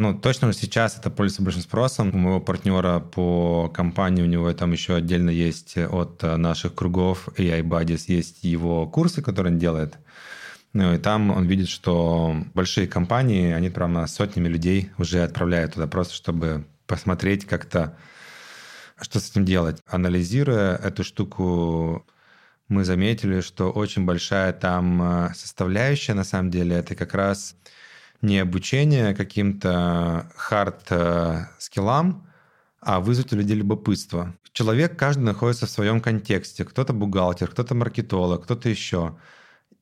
Ну, точно сейчас это пользуется большим спросом. У моего партнера по компании, у него там еще отдельно есть от наших кругов AI Buddies, есть его курсы, которые он делает – ну, и там он видит, что большие компании, они прямо сотнями людей уже отправляют туда просто, чтобы посмотреть как-то, что с этим делать. Анализируя эту штуку, мы заметили, что очень большая там э, составляющая, на самом деле, это как раз не обучение каким-то хард-скиллам, а вызвать у людей любопытство. Человек, каждый находится в своем контексте. Кто-то бухгалтер, кто-то маркетолог, кто-то еще.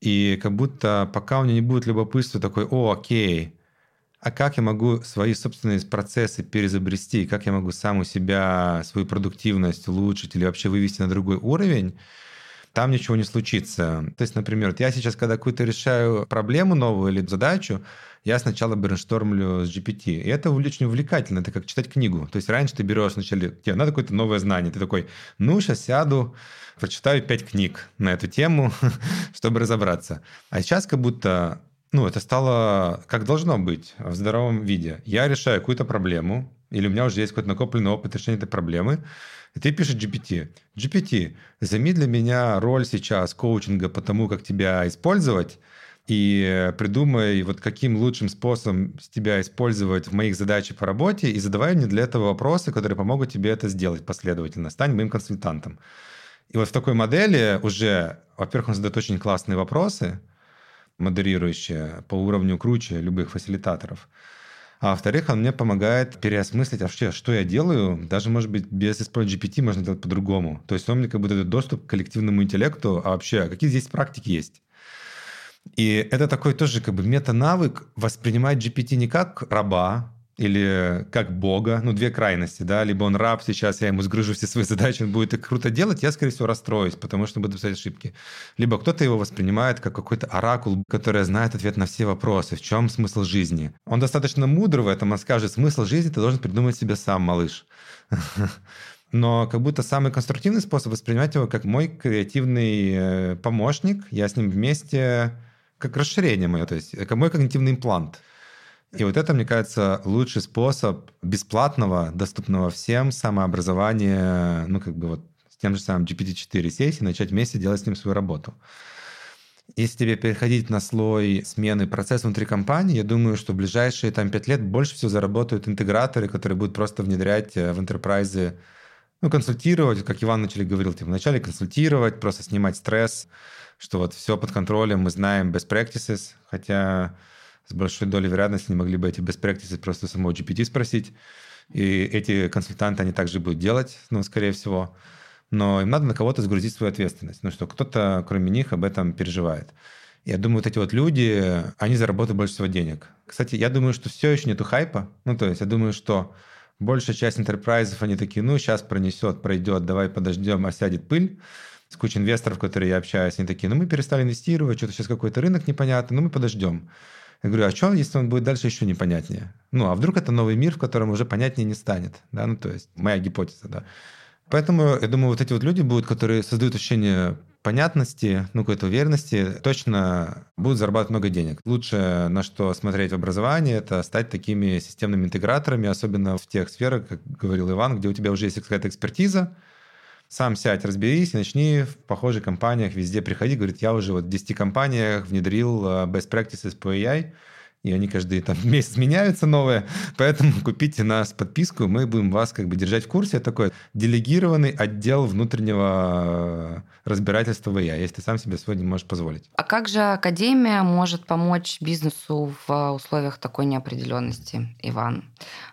И как будто пока у меня не будет любопытства такой, о, окей, а как я могу свои собственные процессы перезабрести, как я могу сам у себя свою продуктивность улучшить или вообще вывести на другой уровень, там ничего не случится. То есть, например, вот я сейчас, когда какую-то решаю проблему новую или задачу, я сначала брейнштормлю с GPT. И это очень увлекательно, это как читать книгу. То есть раньше ты берешь вначале, тебе надо какое-то новое знание, ты такой, ну, сейчас сяду, прочитаю пять книг на эту тему, *laughs* чтобы разобраться. А сейчас как будто ну, это стало как должно быть в здоровом виде. Я решаю какую-то проблему, или у меня уже есть какой-то накопленный опыт решения этой проблемы, и ты пишешь GPT. GPT, займи для меня роль сейчас коучинга по тому, как тебя использовать, и придумай, вот каким лучшим способом тебя использовать в моих задачах по работе, и задавай мне для этого вопросы, которые помогут тебе это сделать последовательно. Стань моим консультантом. И вот в такой модели уже, во-первых, он задает очень классные вопросы, модерирующие по уровню круче любых фасилитаторов. А во-вторых, он мне помогает переосмыслить вообще, что я делаю. Даже, может быть, без использования GPT можно делать по-другому. То есть он мне как бы дает доступ к коллективному интеллекту, а вообще, какие здесь практики есть. И это такой тоже как бы мета-навык воспринимать GPT не как раба, или как Бога, ну, две крайности, да, либо он раб, сейчас я ему сгружу все свои *laughs* задачи, он будет их круто делать, я, скорее всего, расстроюсь, потому что буду писать ошибки. Либо кто-то его воспринимает как какой-то оракул, который знает ответ на все вопросы, в чем смысл жизни. Он достаточно мудр в этом, он скажет, смысл жизни ты должен придумать себе сам, малыш. *laughs* Но как будто самый конструктивный способ воспринимать его как мой креативный э, помощник, я с ним вместе как расширение мое, то есть как мой когнитивный имплант – и вот это, мне кажется, лучший способ бесплатного, доступного всем самообразования, ну, как бы вот с тем же самым GPT-4 сесть и начать вместе делать с ним свою работу. Если тебе переходить на слой смены процесса внутри компании, я думаю, что в ближайшие там, 5 лет больше всего заработают интеграторы, которые будут просто внедрять э, в enterprise, ну, консультировать, как Иван начали говорил, типа, вначале консультировать, просто снимать стресс, что вот все под контролем, мы знаем best practices, хотя с большой долей вероятности не могли бы эти best practices просто самого GPT спросить. И эти консультанты, они также будут делать, ну, скорее всего. Но им надо на кого-то сгрузить свою ответственность. Ну, что кто-то, кроме них, об этом переживает. Я думаю, вот эти вот люди, они заработают больше всего денег. Кстати, я думаю, что все еще нету хайпа. Ну, то есть я думаю, что большая часть интерпрайзов, они такие, ну, сейчас пронесет, пройдет, давай подождем, осядет пыль. С кучей инвесторов, которые я общаюсь, они такие, ну, мы перестали инвестировать, что-то сейчас какой-то рынок непонятный, ну, мы подождем. Я говорю, а что, если он будет дальше еще непонятнее? Ну, а вдруг это новый мир, в котором уже понятнее не станет? Да, ну, то есть моя гипотеза, да. Поэтому, я думаю, вот эти вот люди будут, которые создают ощущение понятности, ну, какой-то уверенности, точно будут зарабатывать много денег. Лучше на что смотреть в образовании, это стать такими системными интеграторами, особенно в тех сферах, как говорил Иван, где у тебя уже есть какая-то экспертиза, сам сядь, разберись, и начни в похожих компаниях везде приходи. Говорит, я уже вот в 10 компаниях внедрил э, best practices по AI, и они каждый там *laughs* месяц меняются новые, поэтому *laughs* купите нас подписку, мы будем вас как бы держать в курсе. Такой делегированный отдел внутреннего э, разбирательства в AI, если ты сам себе сегодня можешь позволить. А как же Академия может помочь бизнесу в условиях такой неопределенности, Иван?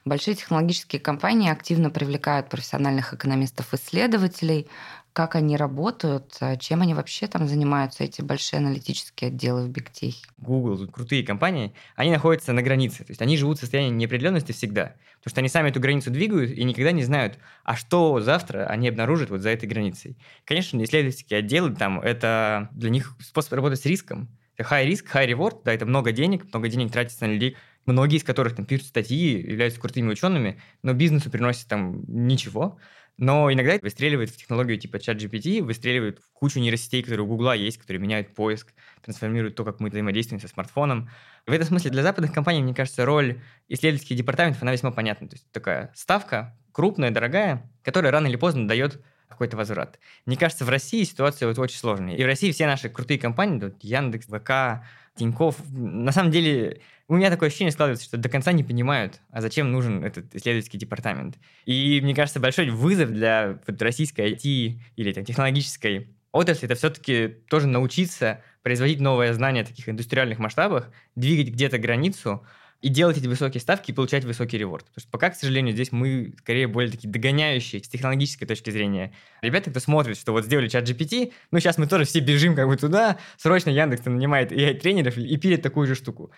Большие технологические компании активно привлекают профессиональных экономистов-исследователей, как они работают, а чем они вообще там занимаются, эти большие аналитические отделы в Tech? Google, крутые компании, они находятся на границе, то есть они живут в состоянии неопределенности всегда, потому что они сами эту границу двигают и никогда не знают, а что завтра они обнаружат вот за этой границей. Конечно, исследовательские отделы там, это для них способ работать с риском, high risk, high reward, да, это много денег, много денег тратится на людей, многие из которых там пишут статьи, являются крутыми учеными, но бизнесу приносит там ничего. Но иногда выстреливает в технологию типа ChatGPT, выстреливает в кучу нейросетей, которые у Гугла есть, которые меняют поиск, трансформируют то, как мы взаимодействуем со смартфоном. В этом смысле для западных компаний, мне кажется, роль исследовательских департаментов, она весьма понятна. То есть такая ставка, крупная, дорогая, которая рано или поздно дает какой-то возврат. Мне кажется, в России ситуация вот очень сложная. И в России все наши крутые компании, вот Яндекс, ВК, Тиньков, на самом деле у меня такое ощущение складывается, что до конца не понимают, а зачем нужен этот исследовательский департамент. И мне кажется, большой вызов для российской IT или там, технологической отрасли это все-таки тоже научиться производить новое знание в таких индустриальных масштабах, двигать где-то границу, и делать эти высокие ставки и получать высокий реворд. Потому что пока, к сожалению, здесь мы скорее более такие догоняющие с технологической точки зрения. Ребята, кто смотрит, что вот сделали чат GPT, ну сейчас мы тоже все бежим как бы туда, срочно Яндекс нанимает AI-тренеров и пилит такую же штуку.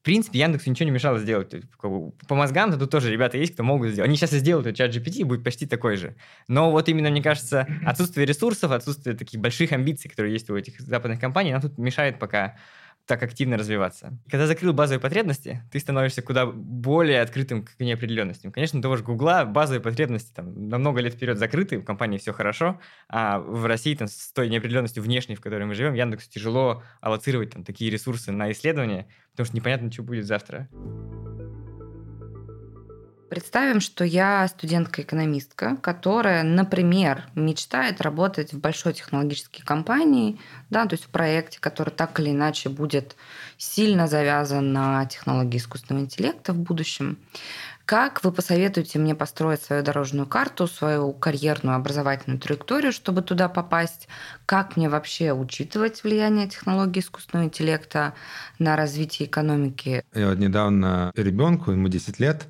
В принципе, Яндексу ничего не мешало сделать. По мозгам-то тут тоже ребята есть, кто могут сделать. Они сейчас и сделают чат GPT, будет почти такой же. Но вот именно, мне кажется, отсутствие ресурсов, отсутствие таких больших амбиций, которые есть у этих западных компаний, нам тут мешает пока так активно развиваться. Когда закрыл базовые потребности, ты становишься куда более открытым к неопределенностям. Конечно, того же Гугла базовые потребности там, на много лет вперед закрыты, в компании все хорошо, а в России там, с той неопределенностью внешней, в которой мы живем, Яндексу тяжело аллоцировать там, такие ресурсы на исследования, потому что непонятно, что будет завтра. Представим, что я студентка-экономистка, которая, например, мечтает работать в большой технологической компании, да, то есть в проекте, который так или иначе будет сильно завязан на технологии искусственного интеллекта в будущем. Как вы посоветуете мне построить свою дорожную карту, свою карьерную образовательную траекторию, чтобы туда попасть? Как мне вообще учитывать влияние технологий искусственного интеллекта на развитие экономики? Я вот недавно ребенку, ему 10 лет,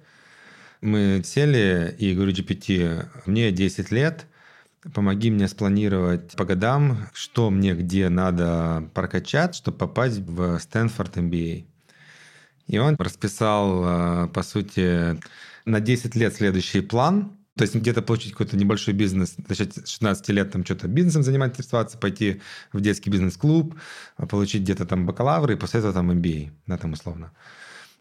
мы сели и говорю GPT, мне 10 лет, помоги мне спланировать по годам, что мне где надо прокачать, чтобы попасть в Стэнфорд MBA. И он расписал, э, по сути, на 10 лет следующий план, то есть где-то получить какой-то небольшой бизнес, начать с 16 лет там что-то бизнесом заниматься, пойти в детский бизнес-клуб, получить где-то там бакалавр и после этого там MBA, да, там условно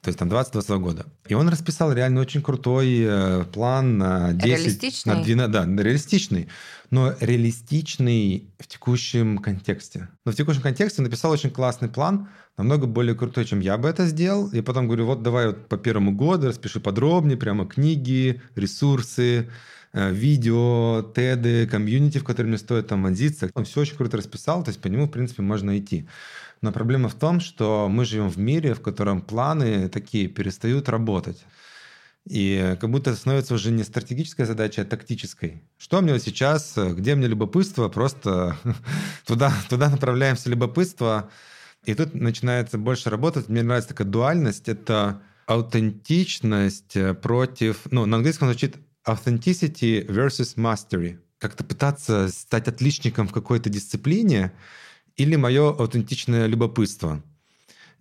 то есть там 20-22 года. И он расписал реально очень крутой э, план на 10... Реалистичный? На 12, да, реалистичный, но реалистичный в текущем контексте. Но в текущем контексте он написал очень классный план, намного более крутой, чем я бы это сделал. И потом говорю, вот давай вот по первому году распиши подробнее, прямо книги, ресурсы, э, видео, теды, комьюнити, в которые мне стоит там вонзиться. Он все очень круто расписал, то есть по нему, в принципе, можно идти. Но проблема в том, что мы живем в мире, в котором планы такие перестают работать. И как будто становится уже не стратегической задачей, а тактической. Что мне сейчас, где мне любопытство, просто *laughs* туда, туда направляемся любопытство, и тут начинается больше работать. Мне нравится такая дуальность. Это аутентичность против... Ну, на английском звучит authenticity versus mastery. Как-то пытаться стать отличником в какой-то дисциплине, или мое аутентичное любопытство.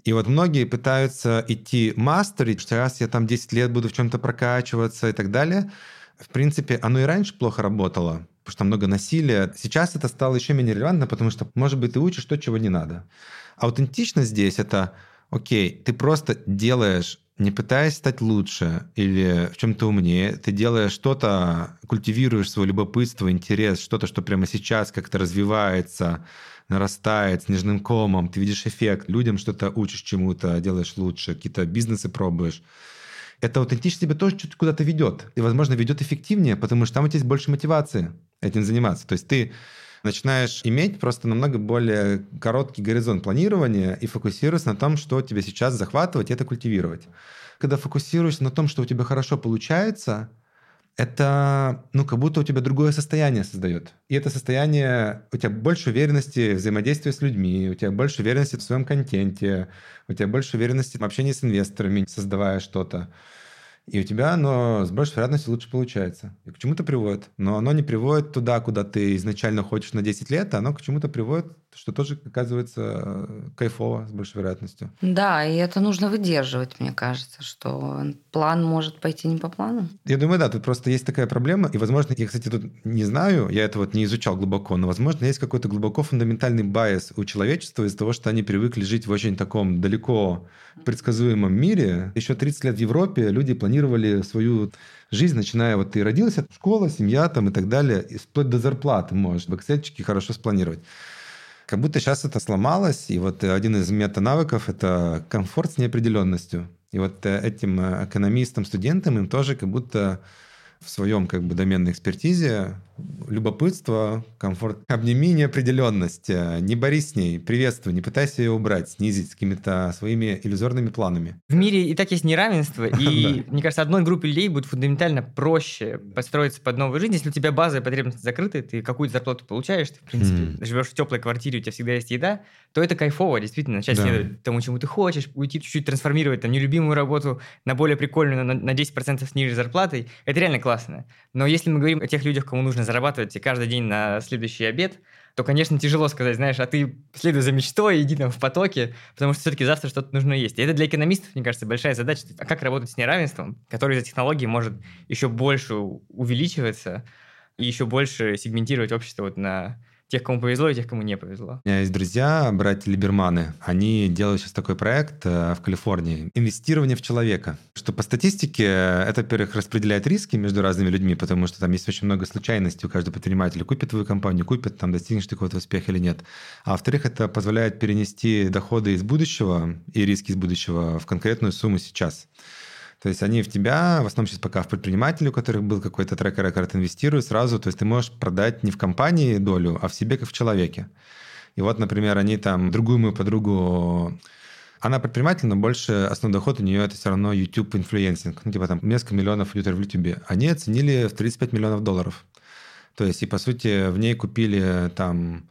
И вот многие пытаются идти мастерить, что раз я там 10 лет буду в чем-то прокачиваться и так далее. В принципе, оно и раньше плохо работало, потому что много насилия. Сейчас это стало еще менее релевантно, потому что, может быть, ты учишь то, чего не надо. Аутентичность здесь — это, окей, ты просто делаешь не пытаясь стать лучше или в чем-то умнее, ты делаешь что-то, культивируешь свое любопытство, интерес, что-то, что прямо сейчас как-то развивается, нарастает снежным комом, ты видишь эффект, людям что-то учишь чему-то, делаешь лучше, какие-то бизнесы пробуешь. Это аутентичность тебя тоже куда-то ведет. И, возможно, ведет эффективнее, потому что там у тебя есть больше мотивации этим заниматься. То есть ты начинаешь иметь просто намного более короткий горизонт планирования и фокусироваться на том, что тебе сейчас захватывать и это культивировать. Когда фокусируешься на том, что у тебя хорошо получается, это, ну, как будто у тебя другое состояние создает. И это состояние, у тебя больше уверенности в взаимодействии с людьми, у тебя больше уверенности в своем контенте, у тебя больше уверенности в общении с инвесторами, создавая что-то. И у тебя оно с большей вероятностью лучше получается. И к чему-то приводит. Но оно не приводит туда, куда ты изначально хочешь на 10 лет, а оно к чему-то приводит, что тоже оказывается кайфово с большей вероятностью. Да, и это нужно выдерживать, мне кажется, что план может пойти не по плану. Я думаю, да, тут просто есть такая проблема. И, возможно, я, кстати, тут не знаю, я это вот не изучал глубоко, но, возможно, есть какой-то глубоко фундаментальный байс у человечества из-за того, что они привыкли жить в очень таком далеко предсказуемом мире. Еще 30 лет в Европе люди планировали свою жизнь, начиная вот ты родился, школа, семья там и так далее, и вплоть до зарплаты можешь в excel хорошо спланировать. Как будто сейчас это сломалось, и вот один из мета-навыков – это комфорт с неопределенностью. И вот э, этим э, экономистам, студентам им тоже как будто в своем как бы доменной экспертизе любопытство, комфорт. Обними неопределенность, э, не борись с ней, приветствуй, не пытайся ее убрать, снизить с какими-то своими иллюзорными планами. В мире и так есть неравенство, и, *laughs* мне кажется, одной группе людей будет фундаментально проще подстроиться под новую жизнь, если у тебя базовые потребности закрыты, ты какую-то зарплату получаешь, ты, в принципе, живешь в теплой квартире, у тебя всегда есть еда, то это кайфово, действительно, начать следовать тому, чему ты хочешь, уйти чуть-чуть трансформировать там нелюбимую работу на более прикольную, на, на 10% с ниже зарплатой, это реально классно. Но если мы говорим о тех людях, кому нужно зарабатывать каждый день на следующий обед, то, конечно, тяжело сказать, знаешь, а ты следуй за мечтой, иди там в потоке, потому что все-таки завтра что-то нужно есть. И это для экономистов, мне кажется, большая задача. А как работать с неравенством, которое из-за технологии может еще больше увеличиваться и еще больше сегментировать общество вот на тех, кому повезло, и тех, кому не повезло. У меня есть друзья, братья Либерманы. Они делают сейчас такой проект э, в Калифорнии. Инвестирование в человека. Что по статистике это, во-первых, распределяет риски между разными людьми, потому что там есть очень много случайностей у каждого предпринимателя. Купит твою компанию, купит, там достигнешь ты какого-то успеха или нет. А во-вторых, это позволяет перенести доходы из будущего и риски из будущего в конкретную сумму сейчас. То есть они в тебя, в основном сейчас пока в предпринимателе, у которых был какой-то track record, инвестируют сразу. То есть ты можешь продать не в компании долю, а в себе как в человеке. И вот, например, они там другую мою подругу она предприниматель, но больше основной доход у нее это все равно YouTube influencing. Ну, типа там несколько миллионов лютер в YouTube. Они оценили в 35 миллионов долларов. То есть, и по сути, в ней купили там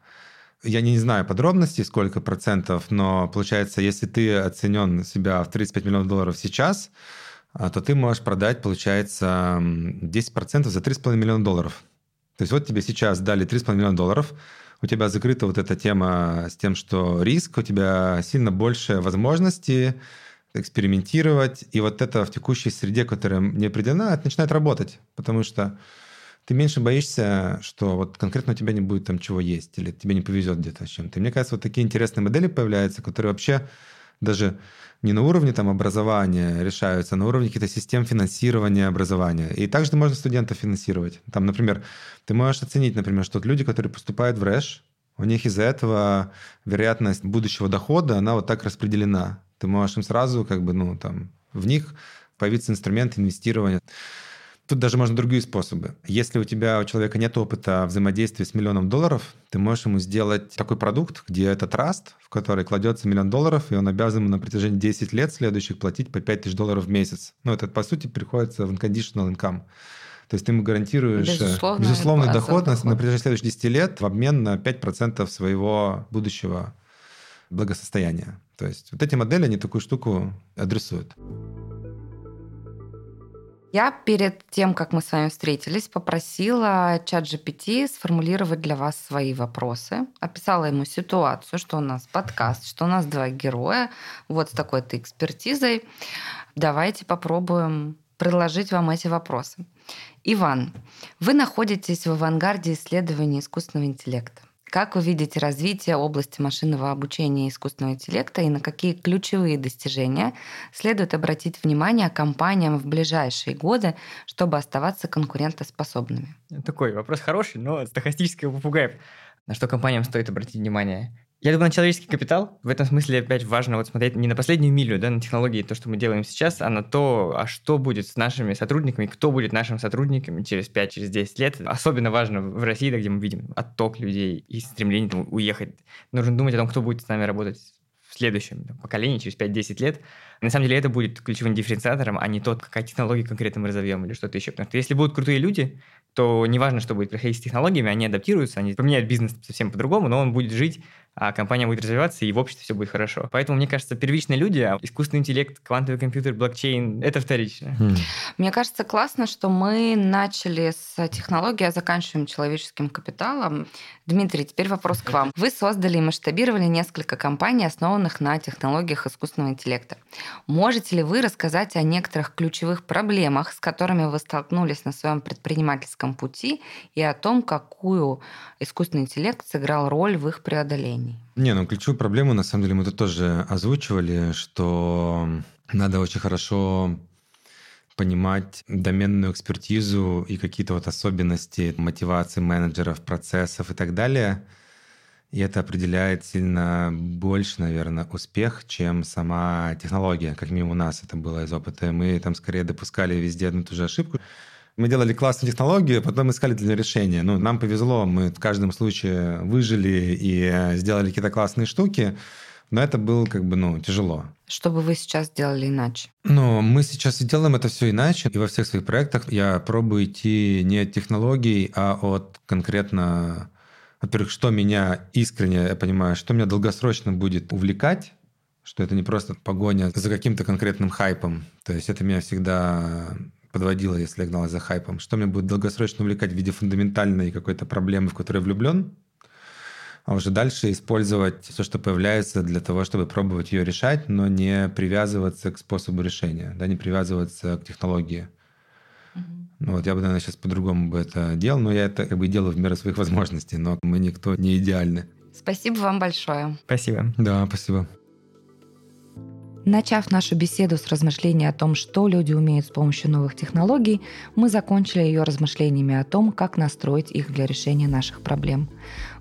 я не знаю подробностей, сколько процентов, но получается, если ты оценен себя в 35 миллионов долларов сейчас, то ты можешь продать, получается, 10% за 3,5 миллиона долларов. То есть вот тебе сейчас дали 3,5 миллиона долларов, у тебя закрыта вот эта тема с тем, что риск, у тебя сильно больше возможностей экспериментировать, и вот это в текущей среде, которая не определена, это начинает работать, потому что ты меньше боишься, что вот конкретно у тебя не будет там чего есть, или тебе не повезет где-то с чем-то. И мне кажется, вот такие интересные модели появляются, которые вообще даже не на уровне там, образования решаются, а на уровне каких-то систем финансирования образования. И также можно студентов финансировать. Там, например, ты можешь оценить, например, что люди, которые поступают в РЭШ, у них из-за этого вероятность будущего дохода, она вот так распределена. Ты можешь им сразу как бы, ну, там, в них появиться инструмент инвестирования. Тут даже можно другие способы. Если у тебя, у человека нет опыта взаимодействия с миллионом долларов, ты можешь ему сделать такой продукт, где это траст, в который кладется миллион долларов, и он обязан на протяжении 10 лет следующих платить по 5 тысяч долларов в месяц. Ну, это, по сути, приходится в unconditional income. То есть ты ему гарантируешь э, Безусловно, безусловный доход, доход на протяжении следующих 10 лет в обмен на 5% своего будущего благосостояния. То есть вот эти модели, они такую штуку адресуют. Я перед тем, как мы с вами встретились, попросила чат GPT сформулировать для вас свои вопросы. Описала ему ситуацию, что у нас подкаст, что у нас два героя, вот с такой-то экспертизой. Давайте попробуем предложить вам эти вопросы. Иван, вы находитесь в авангарде исследований искусственного интеллекта. Как вы видите развитие области машинного обучения и искусственного интеллекта и на какие ключевые достижения следует обратить внимание компаниям в ближайшие годы, чтобы оставаться конкурентоспособными? Такой вопрос хороший, но стахастический попугай. На что компаниям стоит обратить внимание? Я думаю, на человеческий капитал. В этом смысле опять важно вот смотреть не на последнюю милю, да, на технологии, то, что мы делаем сейчас, а на то, а что будет с нашими сотрудниками, кто будет нашим сотрудниками через 5-10 через 10 лет. Особенно важно в России, да, где мы видим отток людей и стремление там, уехать. Нужно думать о том, кто будет с нами работать в следующем там, поколении, через 5-10 лет. На самом деле это будет ключевым дифференциатором, а не тот, какая технология конкретно мы разовьем или что-то еще. Потому что если будут крутые люди, то неважно, что будет происходить с технологиями, они адаптируются, они поменяют бизнес совсем по-другому, но он будет жить а компания будет развиваться, и в обществе все будет хорошо. Поэтому, мне кажется, первичные люди, а искусственный интеллект, квантовый компьютер, блокчейн — это вторично. Mm. Мне кажется, классно, что мы начали с технологии, а заканчиваем человеческим капиталом. Дмитрий, теперь вопрос к вам. Вы создали и масштабировали несколько компаний, основанных на технологиях искусственного интеллекта. Можете ли вы рассказать о некоторых ключевых проблемах, с которыми вы столкнулись на своем предпринимательском пути, и о том, какую искусственный интеллект сыграл роль в их преодолении? Не, ну ключевую проблему, на самом деле, мы тут тоже озвучивали, что надо очень хорошо понимать доменную экспертизу и какие-то вот особенности мотивации менеджеров, процессов и так далее. И это определяет сильно больше, наверное, успех, чем сама технология, как минимум у нас это было из опыта. Мы там скорее допускали везде одну и ту же ошибку, мы делали классную технологию, потом искали для нее решение. Ну, нам повезло, мы в каждом случае выжили и э, сделали какие-то классные штуки, но это было как бы, ну, тяжело. Что бы вы сейчас делали иначе? Ну, мы сейчас и делаем это все иначе. И во всех своих проектах я пробую идти не от технологий, а от конкретно, во-первых, что меня искренне, я понимаю, что меня долгосрочно будет увлекать, что это не просто погоня за каким-то конкретным хайпом. То есть это меня всегда подводила, если я гналась за хайпом, что меня будет долгосрочно увлекать в виде фундаментальной какой-то проблемы, в которой я влюблен, а уже дальше использовать все, что появляется для того, чтобы пробовать ее решать, но не привязываться к способу решения, да, не привязываться к технологии. Ну, вот я бы, наверное, сейчас по-другому бы это делал, но я это как бы делаю в меру своих возможностей, но мы никто не идеальны. Спасибо вам большое. Спасибо. Да, спасибо. Начав нашу беседу с размышления о том, что люди умеют с помощью новых технологий, мы закончили ее размышлениями о том, как настроить их для решения наших проблем.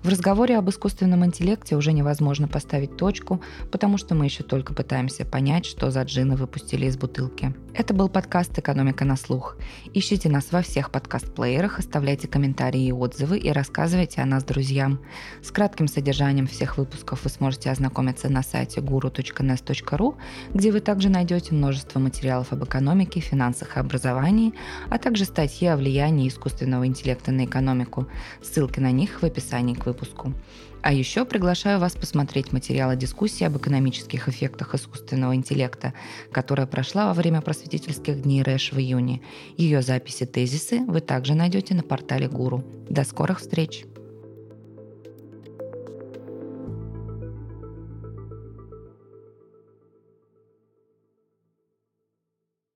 В разговоре об искусственном интеллекте уже невозможно поставить точку, потому что мы еще только пытаемся понять, что за джины выпустили из бутылки. Это был подкаст «Экономика на слух». Ищите нас во всех подкаст-плеерах, оставляйте комментарии и отзывы и рассказывайте о нас друзьям. С кратким содержанием всех выпусков вы сможете ознакомиться на сайте guru.nes.ru, где вы также найдете множество материалов об экономике, финансах и образовании, а также статьи о влиянии искусственного интеллекта на экономику. Ссылки на них в описании к выпуску выпуску. А еще приглашаю вас посмотреть материалы дискуссии об экономических эффектах искусственного интеллекта, которая прошла во время просветительских дней РЭШ в июне. Ее записи тезисы вы также найдете на портале Гуру. До скорых встреч!